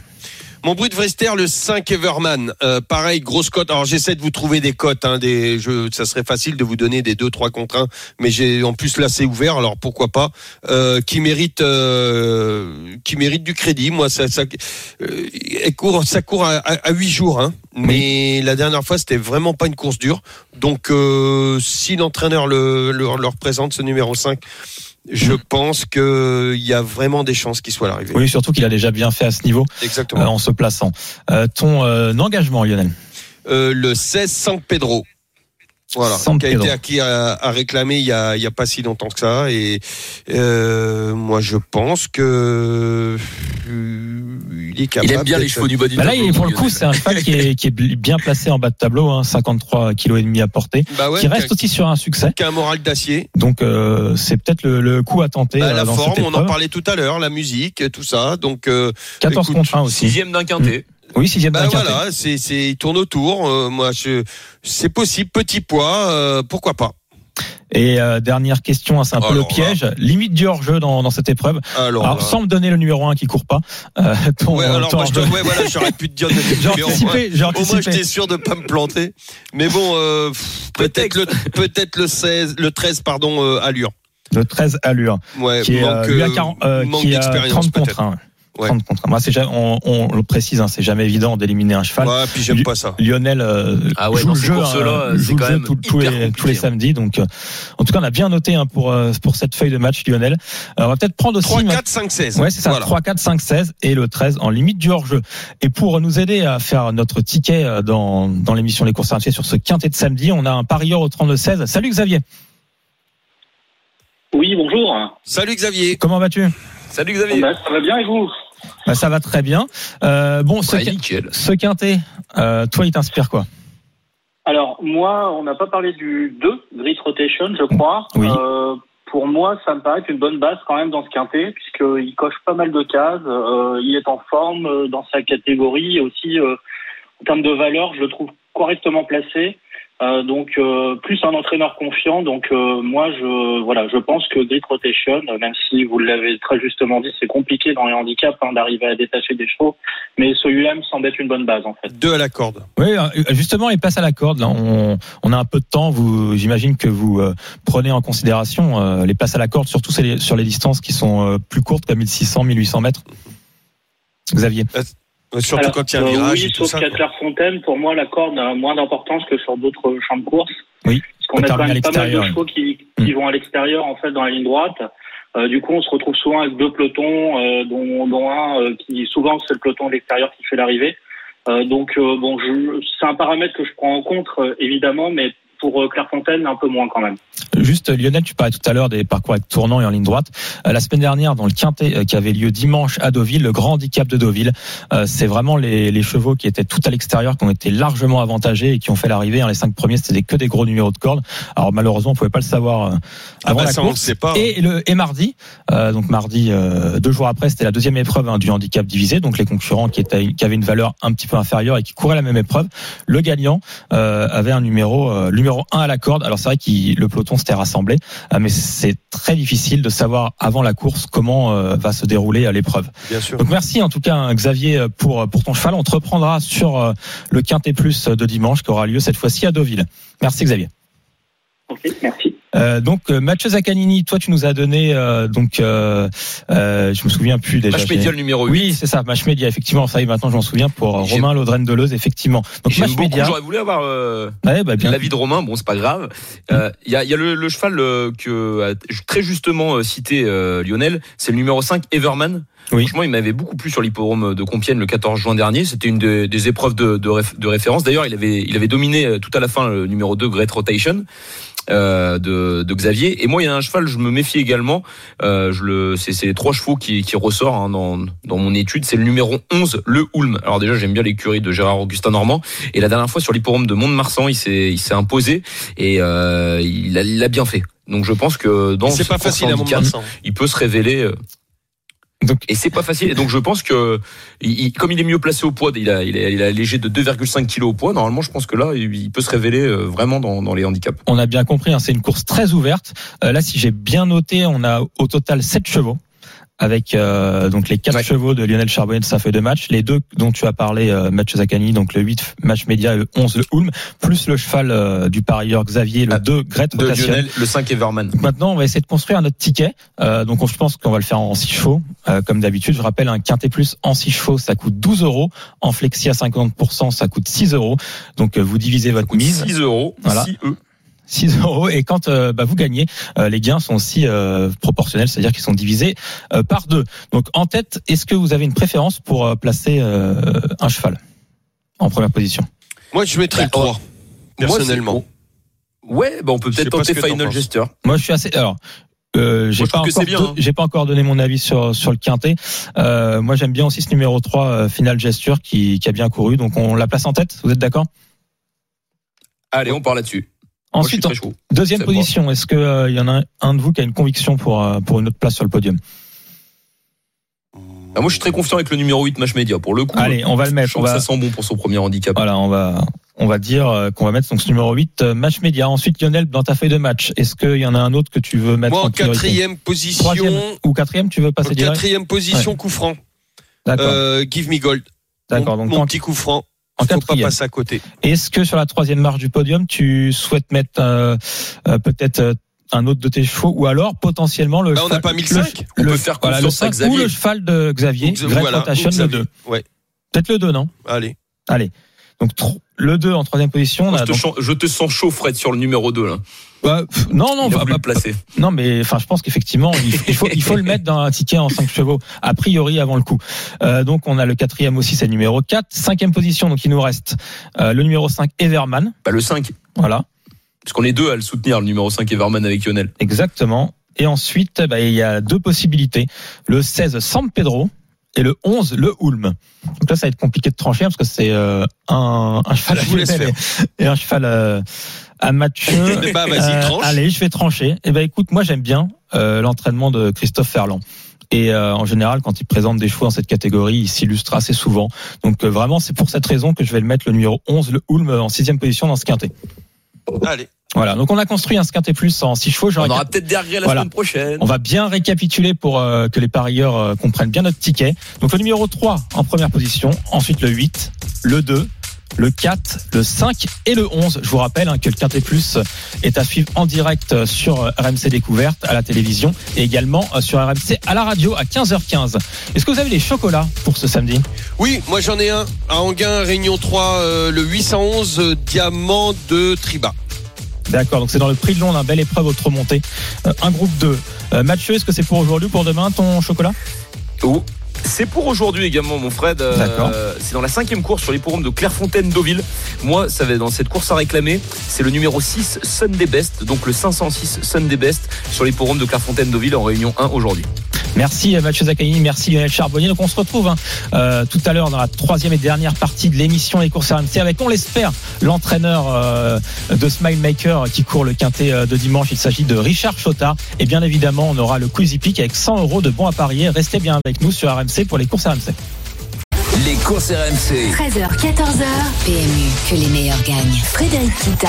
Mon bruit de Vrester, le 5 Everman. Euh, pareil, grosse cote. Alors j'essaie de vous trouver des cotes. Hein, des, ça serait facile de vous donner des 2 3 contre 1, mais j'ai en plus là c'est ouvert, alors pourquoi pas. Euh, qui mérite, euh, qui mérite du crédit. Moi, ça, ça, euh, elle court, ça court à, à, à 8 jours. Hein, mais la dernière fois, c'était vraiment pas une course dure. Donc euh, si l'entraîneur le, le, leur présente ce numéro 5 je pense qu'il y a vraiment des chances qu'il soit l'arrivée. Oui, surtout qu'il a déjà bien fait à ce niveau Exactement. euh, en se plaçant. Euh, ton euh, engagement, Lionel? Euh, le 16 San Pedro. Voilà, qui a été acquis à, à réclamer il y a, il y a pas si longtemps que ça. Et euh, moi, je pense que euh, il est capable. Il aime bien les chevaux du bas du bah Là, tableau, il est pour le coup, c'est un cheval qui est, qui est bien placé en bas de tableau, hein, 53 kg et demi à porter, Bah ouais, qui reste aussi sur un succès. a, qui a un moral d'acier. Donc euh, c'est peut-être le, le coup à tenter Bah, euh, la dans forme, cette on en parlait tout à l'heure, la musique, tout ça. Donc, euh, 14 écoute, contre 1 aussi. Sixième d'un quintet. Oui, sixième quintet. voilà, c'est, c'est, il tourne autour. Euh, moi, je, c'est possible, petit poids, euh, pourquoi pas. Et euh, dernière question, hein, c'est un peu le Alors là. piège. Limite du hors-jeu dans, dans cette épreuve. Alors, Alors, là. sans me donner le numéro 1 qui court pas. Euh, ton, Ouais, alors ton moi, je te, ouais, voilà, j'aurais pu te dire de J'ai anticipé, j'ai Au moins, anticipé. j'étais sûr de pas me planter. Mais bon, euh, peut-être le, peut-être le 16, le 13, pardon, euh, allure. Le 13 allure, Ouais, qui est manque, euh, lui euh, 40, euh, manque qui a d'expérience 30 contre peut-être. 1. Ouais. 30 contre 1. Moi, c'est jamais- on, on le précise, hein, c'est jamais évident d'éliminer un cheval. Ouais, puis j'aime pas ça. Lionel euh, Ah ouais, joue le jeu, hein, joue le quand jeu même tous- les, tous les hein. samedis. Donc, euh, en tout cas, on a bien noté hein, pour euh, pour cette feuille de match, Lionel. Euh, on va peut-être prendre aussi. 3, 4, 5, 16. Ouais, c'est ça. Voilà. 3, 4, 5, 16 et le 13 en limite du hors-jeu. Et pour nous aider à faire notre ticket euh, dans, dans l'émission Les courses RMC sur ce quintet de samedi, on a un parieur au 32-16. Salut Xavier. Oui, bonjour. Salut Xavier. Comment vas-tu? Salut Xavier. Bah, ça va bien et vous? Ça va très bien. Euh, bon, ce, Ouais, ce quintet, euh, toi, il t'inspire quoi? Alors, moi, on n'a pas parlé du 2, Grid Rotation, je crois. Oui. Euh, pour moi, ça me paraît être une bonne base quand même dans ce quintet, puisqu'il coche pas mal de cases. euh, il est en forme dans sa catégorie et aussi euh, en termes de valeur, je le trouve correctement placé. Euh, donc euh, plus un entraîneur confiant. Donc euh, moi je voilà, je pense que Grid Rotation, même si vous l'avez très justement dit, c'est compliqué dans les handicaps hein, d'arriver à détacher des chevaux, mais celui-là me semble être une bonne base en fait. Deux à la corde. Oui, justement, il passe à la corde. Là, on, on a un peu de temps. Vous, j'imagine que vous euh, prenez en considération euh, les passes à la corde, surtout sur les, sur les distances qui sont euh, plus courtes, comme 1600, 1800 mètres. Xavier. Surtout Alors, quand il y a un euh, virage oui, et tout sauf qu'à. Clairefontaine, pour moi, la corde a moins d'importance que sur d'autres champs de course. Oui, Parce qu'on a quand même pas mal de chevaux qui, qui Mm. vont à l'extérieur, en fait, dans la ligne droite. Euh, du coup, on se retrouve souvent avec deux pelotons, euh, dont, dont un euh, qui, souvent, c'est le peloton de l'extérieur qui fait l'arrivée. Euh, donc, euh, bon, c'est un paramètre que je prends en compte, euh, évidemment, mais pour Clairefontaine, un peu moins quand même. Juste, Lionel, tu parlais tout à l'heure des parcours avec tournant et en ligne droite. Euh, la semaine dernière, dans le quintet euh, qui avait lieu dimanche à Deauville, le grand handicap de Deauville, euh, c'est vraiment les, les chevaux qui étaient tout à l'extérieur, qui ont été largement avantagés et qui ont fait l'arrivée. Hein, les cinq premiers, c'était que des gros numéros de corde. Alors malheureusement, on pouvait pas le savoir Ah avant bah la ça, on le course. sait pas. Et, le, et mardi, euh, donc mardi, euh, deux jours après, c'était la deuxième épreuve hein, du handicap divisé. Donc les concurrents qui, étaient, qui avaient une valeur un petit peu inférieure et qui couraient la même épreuve. Le gagnant euh, avait un numéro euh, numéro 1 à la corde. Alors c'est vrai que le peloton s'était rassemblé, euh, mais c'est très difficile de savoir avant la course comment euh, va se dérouler euh, l'épreuve. Bien sûr. Donc merci en tout cas hein, Xavier pour pour ton cheval. On te reprendra sur le Quintet Plus de dimanche qui aura lieu cette fois-ci à Deauville. Merci Xavier. Ok, merci. Euh, donc euh, Mathieu Zaccanini, toi tu nous as donné euh, donc euh, euh, je me souviens plus déjà. Match média numéro 8. Oui, c'est ça, Match Média, effectivement, ça y est, maintenant je m'en souviens pour Romain Laudren Deleuze, effectivement. Donc Match Média. j'aurais voulu avoir euh, Ouais, bah, l'avis de Romain, bon c'est pas grave. Euh, Il y, a, y a le, le cheval euh, que a très justement euh, cité euh, Lionel, c'est le numéro 5 Everman. Oui. Franchement, il m'avait beaucoup plu sur l'hippodrome de Compiègne le 14 juin dernier. C'était une des, des épreuves de, de, réf- de référence. D'ailleurs, il avait, il avait dominé tout à la fin le numéro 2 Great Rotation. Euh, de, de Xavier. Et moi il y a un cheval je me méfie également. Euh, je le c'est c'est les trois chevaux qui qui ressort hein, dans dans mon étude. C'est le numéro 11 le Ulm alors déjà j'aime bien l'écurie de Gérard Augustin Normand. Et la dernière fois sur l'hippodrome de Mont-de-Marsan il s'est il s'est imposé et euh, il a il a bien fait. Donc je pense que dans C'est ce pas facile à handicap, Vincent. il peut se révéler euh, Et c'est pas facile. Et donc je pense que comme il est mieux placé au poids, il a, allégé de 2,5 kilos au poids. Normalement, je pense que là, il peut se révéler euh, vraiment dans, dans les handicaps. On a bien compris, hein, c'est une course très ouverte. Euh, là, si j'ai bien noté, on a au total 7 chevaux. Avec euh, donc les quatre Ouais. chevaux de Lionel Charbonnet de sa feuille de match, les deux dont tu as parlé, euh, match Zakani, donc le 8 match média et le 11 le Ulm, plus le cheval euh, du parieur Xavier, le Ah, 2 Gret De Rotation. Lionel, le 5 Everman. Maintenant, on va essayer de construire notre ticket. Euh, donc, on- je pense qu'on va le faire en 6 chevaux, euh, comme d'habitude. Je rappelle, un quintet plus en 6 chevaux, ça coûte 12 euros. En flexi à 50%, ça coûte 6 euros. Donc, euh, vous divisez votre mise. 6 euros. Voilà. 6 E. 6 euros. Et quand euh, bah, vous gagnez, euh, les gains sont aussi euh, proportionnels, c'est-à-dire qu'ils sont divisés euh, par deux. Donc, en tête, est-ce que vous avez une préférence pour euh, placer euh, un cheval en première position? Moi, je mettrais Bah, le 3. Moi, Personnellement. c'est- Ouais, bah on peut peut-être tenter Final. Gesture. Moi, je suis assez. Alors, euh, j'ai pas hein. j'ai pas encore donné mon avis sur sur le quintet. Euh, moi, j'aime bien aussi ce numéro 3 euh, Final Gesture qui qui a bien couru. Donc, on la place en tête. Vous êtes d'accord? Allez, on part là-dessus. Ensuite, deuxième position. Est-ce que euh, y en a un de vous qui a une conviction pour euh, pour une autre place sur le podium Ah, moi, je suis très confiant avec le numéro 8 match média. Pour le coup, Allez, on va le je mettre. On va ça sent bon pour son premier handicap. voilà, on va on va dire euh, qu'on va mettre donc ce numéro 8 euh, match média. Ensuite, Lionel dans ta feuille de match. Est-ce qu'il y en a un autre que tu veux mettre Moi, en priorité quatrième position, Troisième ou quatrième, tu veux en passer direct quatrième position, coup franc. D'accord, Euh, give me gold. d'accord. Mon, Donc mon en, petit coup franc. En Faut pas quatrième. passer à côté. Est-ce que sur la troisième marche du podium, tu souhaites mettre euh, euh, peut-être euh, un autre de tes chevaux ou alors potentiellement le Bah, on n'a pas mis le le- 5. On le- peut faire voilà, le confiance à 5 Xavier. ou le cheval de Xavier, Great voilà, Xavier. 2. Ouais, Peut-être le 2, non? Allez. Allez. Donc le 2 en troisième position. je, te donc- sens- je te sens chaud, Fred, sur le numéro 2. Là. Bah, pff, non, non, Il a bah, voulu bah, le placer. non, mais enfin, je pense qu'effectivement, il, faut- il faut, il faut le mettre dans un ticket en 5 chevaux, a priori avant le coup. Euh, donc, on a le quatrième aussi, c'est le numéro 4. Cinquième position, donc il nous reste euh, le numéro 5, Everman. Bah, le 5. Voilà, Parce qu'on est deux à le soutenir, le numéro 5 Everman avec Lionel. exactement. Et ensuite, bah, il y a deux possibilités. Le 16, San Pedro. Et le 11, le Ulm. Donc là, ça va être compliqué de trancher parce que c'est euh, un, un cheval à Lionel et, et un cheval euh, à Mathieu. Bah, vas-y, Euh, tranche. Allez, je vais trancher. Eh ben, écoute, moi j'aime bien euh, l'entraînement de Christophe Ferland. Et euh, en général, quand il présente des chevaux dans cette catégorie, il s'illustre assez souvent. Donc euh, vraiment, c'est pour cette raison que je vais le mettre le numéro 11, le Ulm, en sixième position dans ce quintet. Allez. Voilà. Donc on a construit un quintet plus en six chevaux. Je On récap- aura peut-être des regrets la Voilà. semaine prochaine. on va bien récapituler pour euh, que les parieurs euh, comprennent bien notre ticket. Donc le numéro 3 en première position, ensuite le 8, le 2, le 4, le 5 et le 11. Je vous rappelle hein, que le Quintet Plus est à suivre en direct euh, sur euh, RMC Découverte à la télévision et également euh, sur RMC à la radio à 15h15. Est-ce que vous avez les chocolats pour ce samedi? Oui, moi j'en ai un. À Anguin, Réunion 3, euh, le 811 euh, diamant de Triba. D'accord, donc c'est dans le prix de Londres, un belle épreuve autre montée. Euh, un groupe 2. Euh, Mathieu, est-ce que c'est pour aujourd'hui ou pour demain ton chocolat? Oh. C'est pour aujourd'hui également, mon Fred. Euh, D'accord. c'est dans la cinquième course sur l'hippodrome de Clairefontaine-Deauville. Moi, ça va être dans cette course à réclamer. C'est le numéro 6, Sunday Best. Donc le 506 Sunday Best sur l'hippodrome de Clairefontaine-Deauville en réunion 1 aujourd'hui. Merci euh, Mathieu Zaccagni, merci Lionel Charbonnier. Donc on se retrouve hein, euh, tout à l'heure dans la troisième et dernière partie de l'émission Les courses RMC avec, on l'espère, l'entraîneur euh, de Smile Maker qui court le quintet euh, de dimanche. Il s'agit de Richard Chotard. Et bien évidemment, on aura le Quizy Peak avec 100 euros de bons à parier. Restez bien avec nous sur RMC pour les courses RMC. Les courses RMC. 13h, 14h. PMU, que les meilleurs gagnent. Frédéric Kita.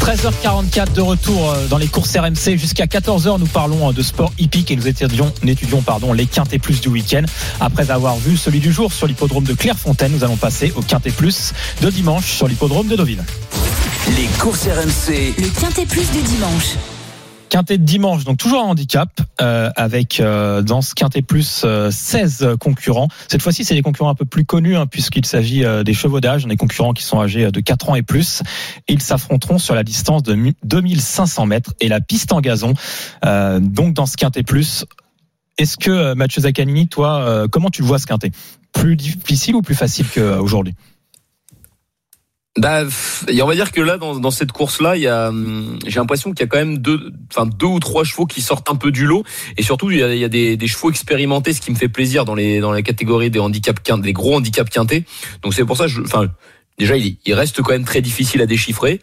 13h44 de retour euh, dans les courses RMC jusqu'à 14h. Nous parlons euh, de sport hippique et nous étudions, étudions pardon, les quintés plus du week-end. Après avoir vu celui du jour sur l'hippodrome de Clairefontaine, nous allons passer au quintet plus de dimanche sur l'hippodrome de Deauville. Les courses RMC. Le quintet plus du dimanche. Quintet de dimanche, donc toujours un handicap, euh, avec euh, dans ce quintet plus euh, 16 concurrents. Cette fois-ci, c'est des concurrents un peu plus connus, hein, puisqu'il s'agit euh, des chevaux d'âge, des concurrents qui sont âgés euh, de 4 ans et plus. Ils s'affronteront sur la distance de mi- 2500 mètres et la piste en gazon. Donc dans ce quintet plus, est-ce que Mathieu Zaccanini, toi, comment tu vois ce quintet? Plus difficile ou plus facile qu'aujourd'hui? Bah, on va dire que là, dans, dans cette course-là, il y a, hum, j'ai l'impression qu'il y a quand même deux, enfin deux ou trois chevaux qui sortent un peu du lot, et surtout il y a, il y a des, des chevaux expérimentés, ce qui me fait plaisir dans les dans la catégorie des handicaps des gros handicaps quintés. Donc c'est pour ça, je, enfin déjà il, il reste quand même très difficile à déchiffrer,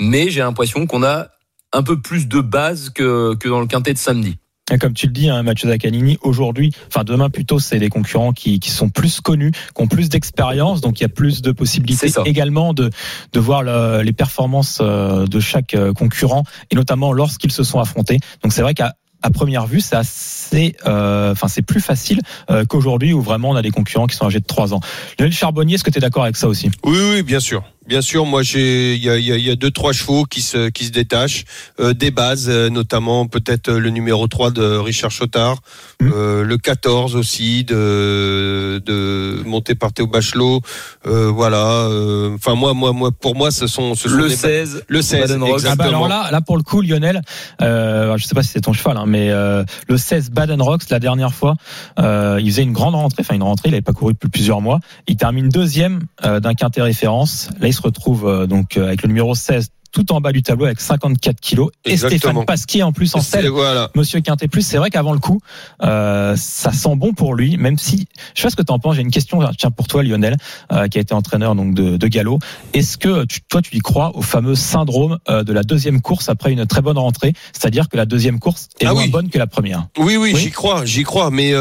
mais j'ai l'impression qu'on a un peu plus de base que que dans le quintet de samedi. Et Comme tu le dis, hein, Mathieu Zaccanini, aujourd'hui, enfin demain plutôt, c'est des concurrents qui, qui sont plus connus, qui ont plus d'expérience, donc il y a plus de possibilités également de, de voir le- les performances euh, de chaque euh, concurrent, et notamment lorsqu'ils se sont affrontés. Donc c'est vrai qu'à à première vue, c'est assez, euh, enfin, c'est plus facile euh, qu'aujourd'hui où vraiment on a des concurrents qui sont âgés de 3 ans. Lionel Charbonnier, est-ce que tu es d'accord avec ça aussi? Oui, oui, bien sûr. Bien sûr, moi j'ai il y a, y a- y a deux trois chevaux qui se qui se détachent euh, des bases, euh, notamment peut-être euh, le numéro 3 de Richard Chotard, Mhm. euh, le 14 aussi de de monté par Théo Bachelot. Euh, voilà. euh, Enfin moi moi moi pour moi ce sont ce sont Le des- 16, le 16 Baden Rock. Ah bah alors exactement. là, là pour le coup, Lionel, euh, je sais pas si c'est ton cheval, hein, mais euh, le 16 Baden Rocks la dernière fois, euh, il faisait une grande rentrée, enfin une rentrée, il avait pas couru depuis plusieurs mois. Il termine deuxième euh, d'un quintet référence. Là, se retrouve euh, donc euh, avec le numéro 16 tout en bas du tableau avec 54 kilos et. Stéphane Pasquier en plus en selle. Voilà. Monsieur Quintet Plus, c'est vrai qu'avant le coup, euh, ça sent bon pour lui, même si je sais pas ce que tu en penses. J'ai une question, tiens pour toi Lionel, euh, qui a été entraîneur donc de, de galop. Est-ce que tu, toi tu y crois au fameux syndrome euh, de la deuxième course après une très bonne rentrée, c'est-à-dire que la deuxième course est Ah moins oui. bonne que la première Oui, oui, Oui. j'y crois, j'y crois. Mais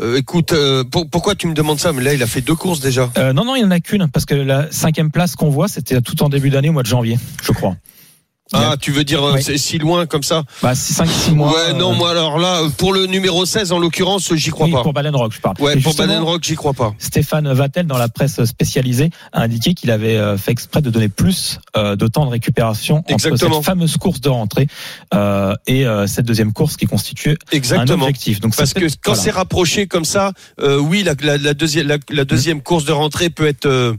euh, écoute, euh, pour- pourquoi tu me demandes ça Mais là, il a fait deux courses déjà. euh, Non, non, il n'y en a qu'une parce que la cinquième place qu'on voit, c'était tout en début d'année au mois de janvier, je crois. Ah, tu veux dire euh, c'est si loin comme ça Bah 5-6 mois. Ouais, non, euh, moi alors là, pour le numéro 16 en l'occurrence, j'y crois oui, pas. Pour Baden Rock, je parle. Ouais, Et pour justement, Baden Rock, j'y crois pas. Stéphane Vattel, dans la presse spécialisée, a indiqué qu'il avait euh, fait exprès de donner plus euh, de temps de récupération entre Exactement. cette fameuse course de rentrée euh, et euh, cette deuxième course qui constitue un Exactement. objectif. Donc Parce que quand voilà. c'est rapproché comme ça, euh, oui, la, la, la deuxième, la, la deuxième course de rentrée peut être.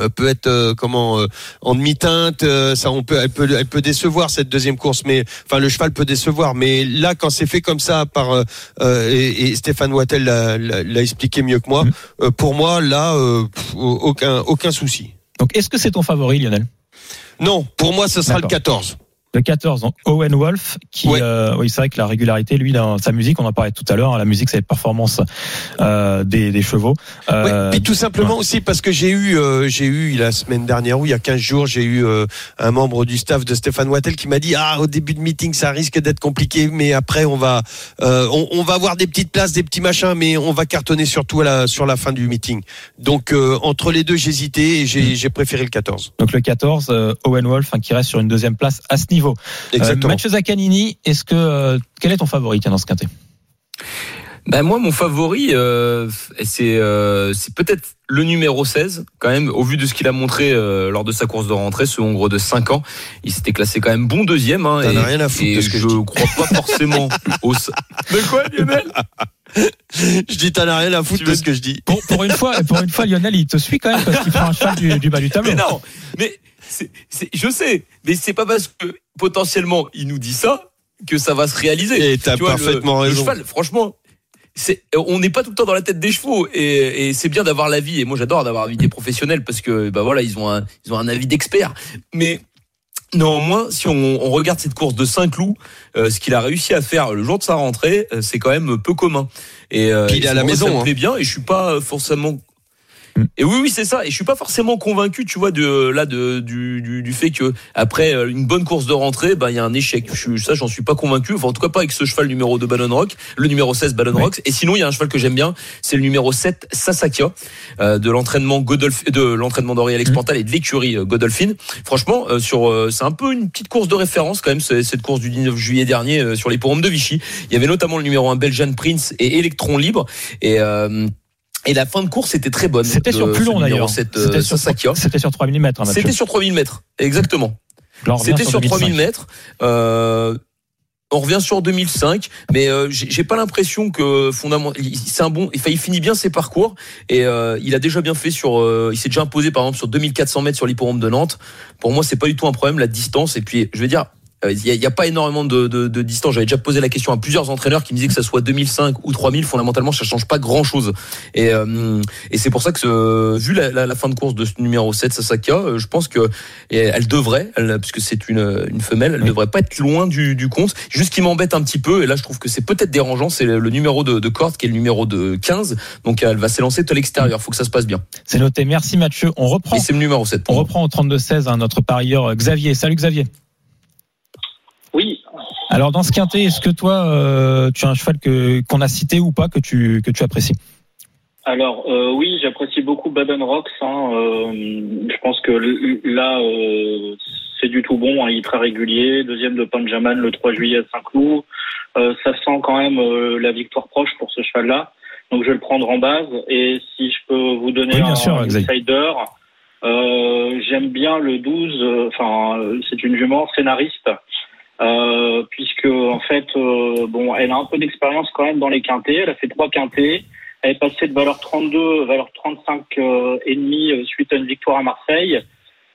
Euh, peut être euh, comment euh, en demi-teinte euh, ça on peut elle peut elle peut décevoir cette deuxième course mais enfin le cheval peut décevoir. Mais là quand c'est fait comme ça par et, et Stéphane Wattel l'a, expliqué mieux que moi euh, pour moi là euh, pff, aucun aucun souci. Donc est-ce que c'est ton favori, Lionel? Non pour moi ce sera le D'accord. 14 Le 14, donc Owen Wolf, qui, Ouais. euh, oui, c'est vrai que la régularité, lui, dans sa musique, on en parlait tout à l'heure, hein, la musique, c'est les performances euh, des, des chevaux. Ouais, Euh, puis tout simplement aussi parce que j'ai eu, euh, j'ai eu la semaine dernière ou il y a 15 jours, j'ai eu euh, un membre du staff de Stéphane Wattel qui m'a dit ah au début de meeting ça risque d'être compliqué, mais après on va, euh, on, on va avoir des petites places, des petits machins, mais on va cartonner surtout à la, sur la fin du meeting. Donc euh, entre les deux j'hésitais et j'ai, j'ai préféré le 14. Donc le 14, euh, Owen Wolf, hein, qui reste sur une deuxième place à ce niveau. Exactement. Euh, Mathieu Zaccanini, est-ce que euh, quel est ton favori tiens, dans ce quintet? Ben moi, mon favori, euh, c'est euh, c'est peut-être le numéro 16, quand même, au vu de ce qu'il a montré euh, lors de sa course de rentrée, ce Hongre de 5 ans. Il s'était classé quand même bon deuxième. Hein, T'en et, as rien à foutre et de ce que je je dis. crois pas forcément au... De quoi, Lionel? Je dis t'en as rien à foutre Tu de veux- ce que je dis. pour, pour une fois, pour une fois, Lionel, il te suit quand même parce qu'il prend un cheval du, du bas du tableau. Mais non, mais je sais, mais c'est pas parce que potentiellement il nous dit ça que ça va se réaliser. Et t'as le- parfaitement le, raison. cheval, franchement, on n'est pas tout le temps dans la tête des chevaux et, et c'est bien d'avoir l'avis. Et moi, j'adore d'avoir l'avis des professionnels parce que bah voilà, ils ont un, ils ont un avis d'expert. Mais Néanmoins, si on, on regarde cette course de Saint-Cloud, euh, ce qu'il a réussi à faire le jour de sa rentrée, euh, c'est quand même peu commun. Et, euh, il est à la maison, ça me hein. plaît bien et je suis pas forcément Mm. et oui, oui, c'est ça. Et je suis pas forcément convaincu, tu vois, de là, de, du, du, du fait que après euh, une bonne course de rentrée, bah il y a un échec. Je, ça, j'en suis pas convaincu. Enfin, en tout cas, pas avec ce cheval numéro 2 Ballon Rock, le numéro 16 Ballon Oui. Rock. Et sinon, il y a un cheval que j'aime bien, c'est le numéro 7 Sasakia euh, de l'entraînement Godolph, de l'entraînement d'Auriel Expantal et de l'écurie euh, Godolphin. Franchement, euh, sur, euh, c'est un peu une petite course de référence quand même. Cette course du 19 juillet dernier euh, sur les forums de Vichy. Il y avait notamment le numéro 1 Belgian Prince et Electron Libre. Et euh, et la fin de course était très bonne. C'était sur plus ce long d'ailleurs. 7, euh, C'était sur, sur 3000 mètres. hein. C'était sur 3000 mètres, exactement. C'était sur 2005. 3000 mètres. Euh, on revient sur 2005, mais euh, j'ai j'ai pas l'impression que fondamentalement, c'est un bon. Enfin, il finit bien ses parcours et euh, il a déjà bien fait sur. euh, il s'est déjà imposé par exemple sur 2400 mètres sur l'hipporome de Nantes. Pour moi, c'est pas du tout un problème la distance. Et puis, je veux dire. Euh, Il n'y a, il y a pas énormément de, de, de distance. J'avais déjà posé la question à plusieurs entraîneurs qui me disaient que ça soit 2005 ou 3000, fondamentalement, ça change pas grand chose. Et, euh, et c'est pour ça que, ce, vu la, la, la fin de course de ce numéro 7, Sasaka, euh, je pense que elle devrait, elle, puisque c'est une, une femelle, elle Oui. devrait pas être loin du, du compte. Juste qui m'embête un petit peu, et là je trouve que c'est peut-être dérangeant, c'est le, le numéro de, de corde qui est le numéro de 15. Donc elle va s'élancer à l'extérieur, faut que ça se passe bien. C'est noté. Merci Mathieu. On reprend. Et c'est le numéro 7. On reprend au 32-16 hein, notre parieur euh, Xavier. Salut Xavier. Oui, Alors dans ce quintet, est-ce que toi, euh, tu as un cheval que qu'on a cité ou pas que tu que tu apprécies? Alors euh, oui, j'apprécie beaucoup Baden Rocks. Hein, euh, je pense que là, euh, c'est du tout bon. hein, il est très régulier. Deuxième de Panjaman le 3 juillet à Saint-Cloud. Euh, ça sent quand même euh, la victoire proche pour ce cheval-là. Donc je vais le prendre en base. Et si je peux vous donner Oui, bien un sûr, insider, euh, j'aime bien le 12. euh, Enfin, euh, c'est une jument scénariste. Euh, puisque en fait, euh, bon, elle a un peu d'expérience quand même dans les quintés. Elle a fait trois quintés. Elle est passée de valeur 32 à valeur 35 euh, et demi euh, suite à une victoire à Marseille.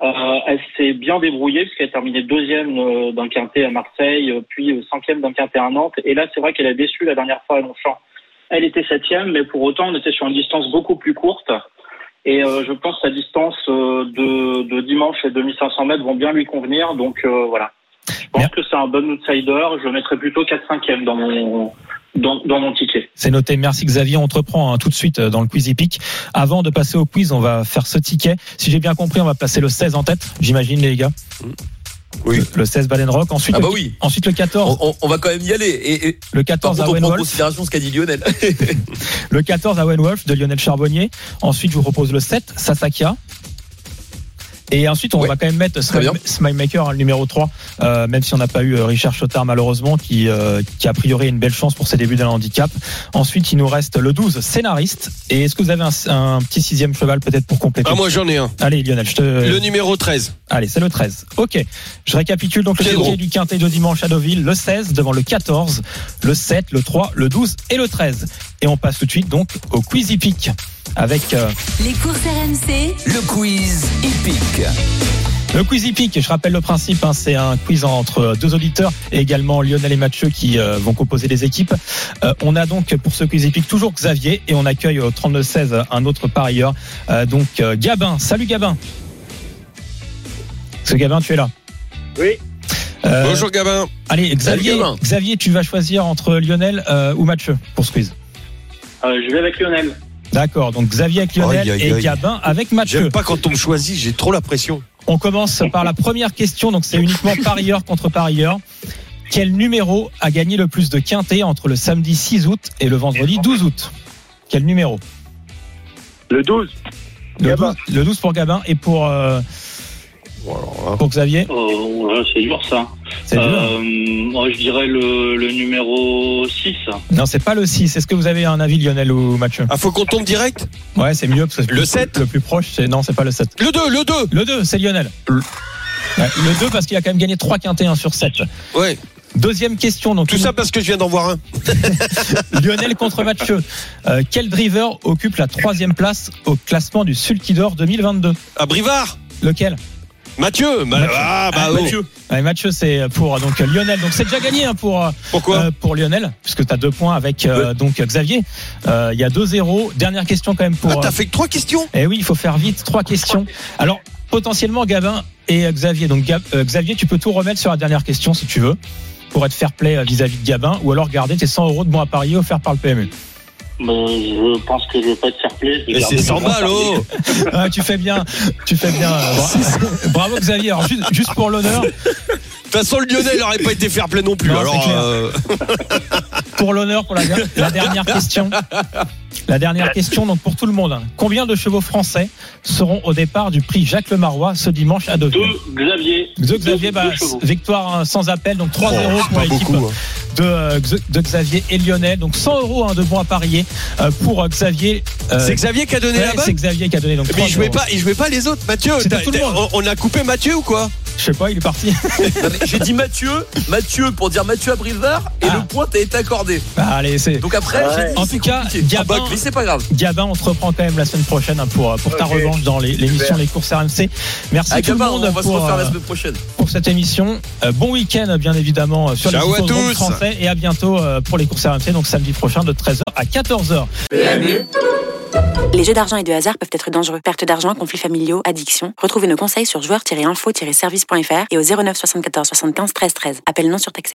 Euh, elle s'est bien débrouillée puisqu'elle a terminé deuxième d'un quintet à Marseille, puis cinquième d'un quintet à Nantes. Et là, c'est vrai qu'elle a déçu la dernière fois à Longchamp. Elle était septième, mais pour autant, on était sur une distance beaucoup plus courte. Et euh, je pense que la distance euh, de, de dimanche et 2500 mètres vont bien lui convenir. Donc euh, voilà. Je pense Bien. que c'est un bon outsider. Je mettrais plutôt 4-5e dans mon, dans, dans mon ticket. C'est noté. Merci Xavier. On te reprend hein, tout de suite euh, dans le quiz hippique. Avant de passer au quiz, on va faire ce ticket. Si j'ai bien compris, on va placer le 16 en tête. J'imagine les gars. Oui. Le 16 Balen Rock. Ensuite, Ah bah le, oui. ensuite le 14. On, on- on va quand même y aller. Et, et Le par 14 contre, à on prend en Wenwolf. considération ce qu'a dit Lionel. Le 14 à Wenwolf de Lionel Charbonnier. Ensuite, je vous propose le 7, Sasakia. Et ensuite, on Ouais. va quand même mettre. Smile, Maker, hein, le numéro 3, euh, même si on n'a pas eu euh, Richard Chotard malheureusement, qui, euh, qui a priori a une belle chance pour ses débuts d'un handicap. Ensuite, il nous reste le 12, Scénariste. Et est-ce que vous avez un, un petit sixième cheval peut-être pour compléter Ah, moi j'en ai un. Allez Lionel, je te... Le numéro 13. Allez, c'est le 13. Ok. Je récapitule donc le gros. du quintet de dimanche à Deauville, le 16 devant le 14, le 7, le 3, le 12 et le 13. Et on passe tout de suite donc au quiz hippique avec euh, Les courses RMC, Le quiz hippique. le quiz hippique. Je rappelle le principe, hein, c'est un quiz entre deux auditeurs et également Lionel et Mathieu qui euh, vont composer les équipes. Euh, on a donc pour ce quiz hippique toujours Xavier et on accueille au 32-16 un autre parieur. Euh, donc euh, Gabin. Salut Gabin. Ce Gabin, tu es là. Oui. Euh, Bonjour Gabin. Allez, Xavier, Salut, Gabin. Xavier, tu vas choisir entre Lionel euh, ou Mathieu pour ce quiz. Euh, je vais avec Lionel. D'accord, donc Xavier avec Lionel Aïe, aïe, et. Gabin avec Mathieu. J'aime pas quand on me choisit, j'ai trop la pression. On commence par la première question, donc c'est uniquement parieur contre parieur. Quel numéro a gagné le plus de quintés entre le samedi 6 août et le vendredi 12 août? Quel numéro? Le 12. le Gabin. 12, le 12 pour Gabin et pour, euh, pour Xavier Oh, ouais, c'est dur ça. C'est dur. Euh, moi, je dirais le, le numéro 6. Non, c'est pas le 6. Est-ce que vous avez un avis, Lionel ou Mathieu Ah, faut qu'on tombe direct Ouais, c'est mieux. Parce que Le 7? Le plus proche, c'est non, c'est pas le 7. Le 2, le 2 Le 2, c'est Lionel. Ouais, le 2 parce qu'il a quand même gagné 3 quintés 1 sur 7. Ouais. Deuxième question. Donc Tout ça parce que je viens d'en voir un. Lionel contre Mathieu. Euh, quel driver occupe la troisième place au classement du Sulky d'Or 2022 À Brivard Lequel? Mathieu bah, Mathieu. Ah, bah, Ah, oh. Mathieu. Ouais, Mathieu, c'est pour donc Lionel. Donc c'est déjà gagné hein, pour euh, Pourquoi euh, pour Lionel puisque tu as deux points avec euh, donc Xavier. Euh, Il y a 2-0. Dernière question quand même pour. Ah, t'as fait que trois questions? Eh oui, il faut faire vite. Trois questions. Alors potentiellement Gabin et Xavier. Donc Gab- euh, Xavier, tu peux tout remettre sur la dernière question si tu veux pour être fair play vis-à-vis de Gabin ou alors garder tes 100 euros de bons à parier offerts par le PMU. Ben, je pense que je vais pas être fair play. Je vais Mais garder c'est 100 mes balles, oh Ah, tu fais bien, tu fais bien. euh, bra- Bravo Xavier. Alors juste, juste pour l'honneur, De toute façon, le Lyonnais, il aurait pas été fair play non plus. Non, Alors, euh, pour l'honneur pour la, la dernière question. La dernière question, donc pour tout le monde. Combien de chevaux français seront au départ du prix Jacques Lemarrois ce dimanche à Deauville Deux, Xavier. De Xavier, Deux- bah, deux victoire hein, sans appel, donc 3-0 oh, pour l'équipe hein. de, euh, de Xavier et Lionel. Donc 100 euros hein, de bons à parier euh, pour euh, Xavier. Euh, C'est Xavier qui a donné ouais, la c'est balle Xavier qui a donné donc Mais il 3-0. jouait pas, il jouait pas les autres. Mathieu, tout le monde. on on a coupé Mathieu ou quoi? Je sais pas, il est parti. J'ai dit Mathieu, Mathieu pour dire Mathieu à Brivard et Ah. le point t'a été accordé. Bah, allez, c'est. Donc après, Ouais. j'ai dit, En c'est tout cas. Gabin- Ah bah, mais c'est pas grave. Gabin, on se reprend quand même la semaine prochaine hein, pour, pour ta revanche dans l'émission. Les courses RMC. Merci À tout le monde on va se pour, refaire la euh, semaine prochaine. pour cette émission. Euh, bon week-end, bien évidemment, euh, sur Ciao les à tous. français et à bientôt euh, pour les courses RMC, donc samedi prochain de 13h à 14h. Les jeux d'argent et de hasard peuvent être dangereux. Perte d'argent, conflits familiaux, addiction. Retrouvez nos conseils sur joueurs-info-service.fr et au 09 74 75 13 13. Appel non surtaxé.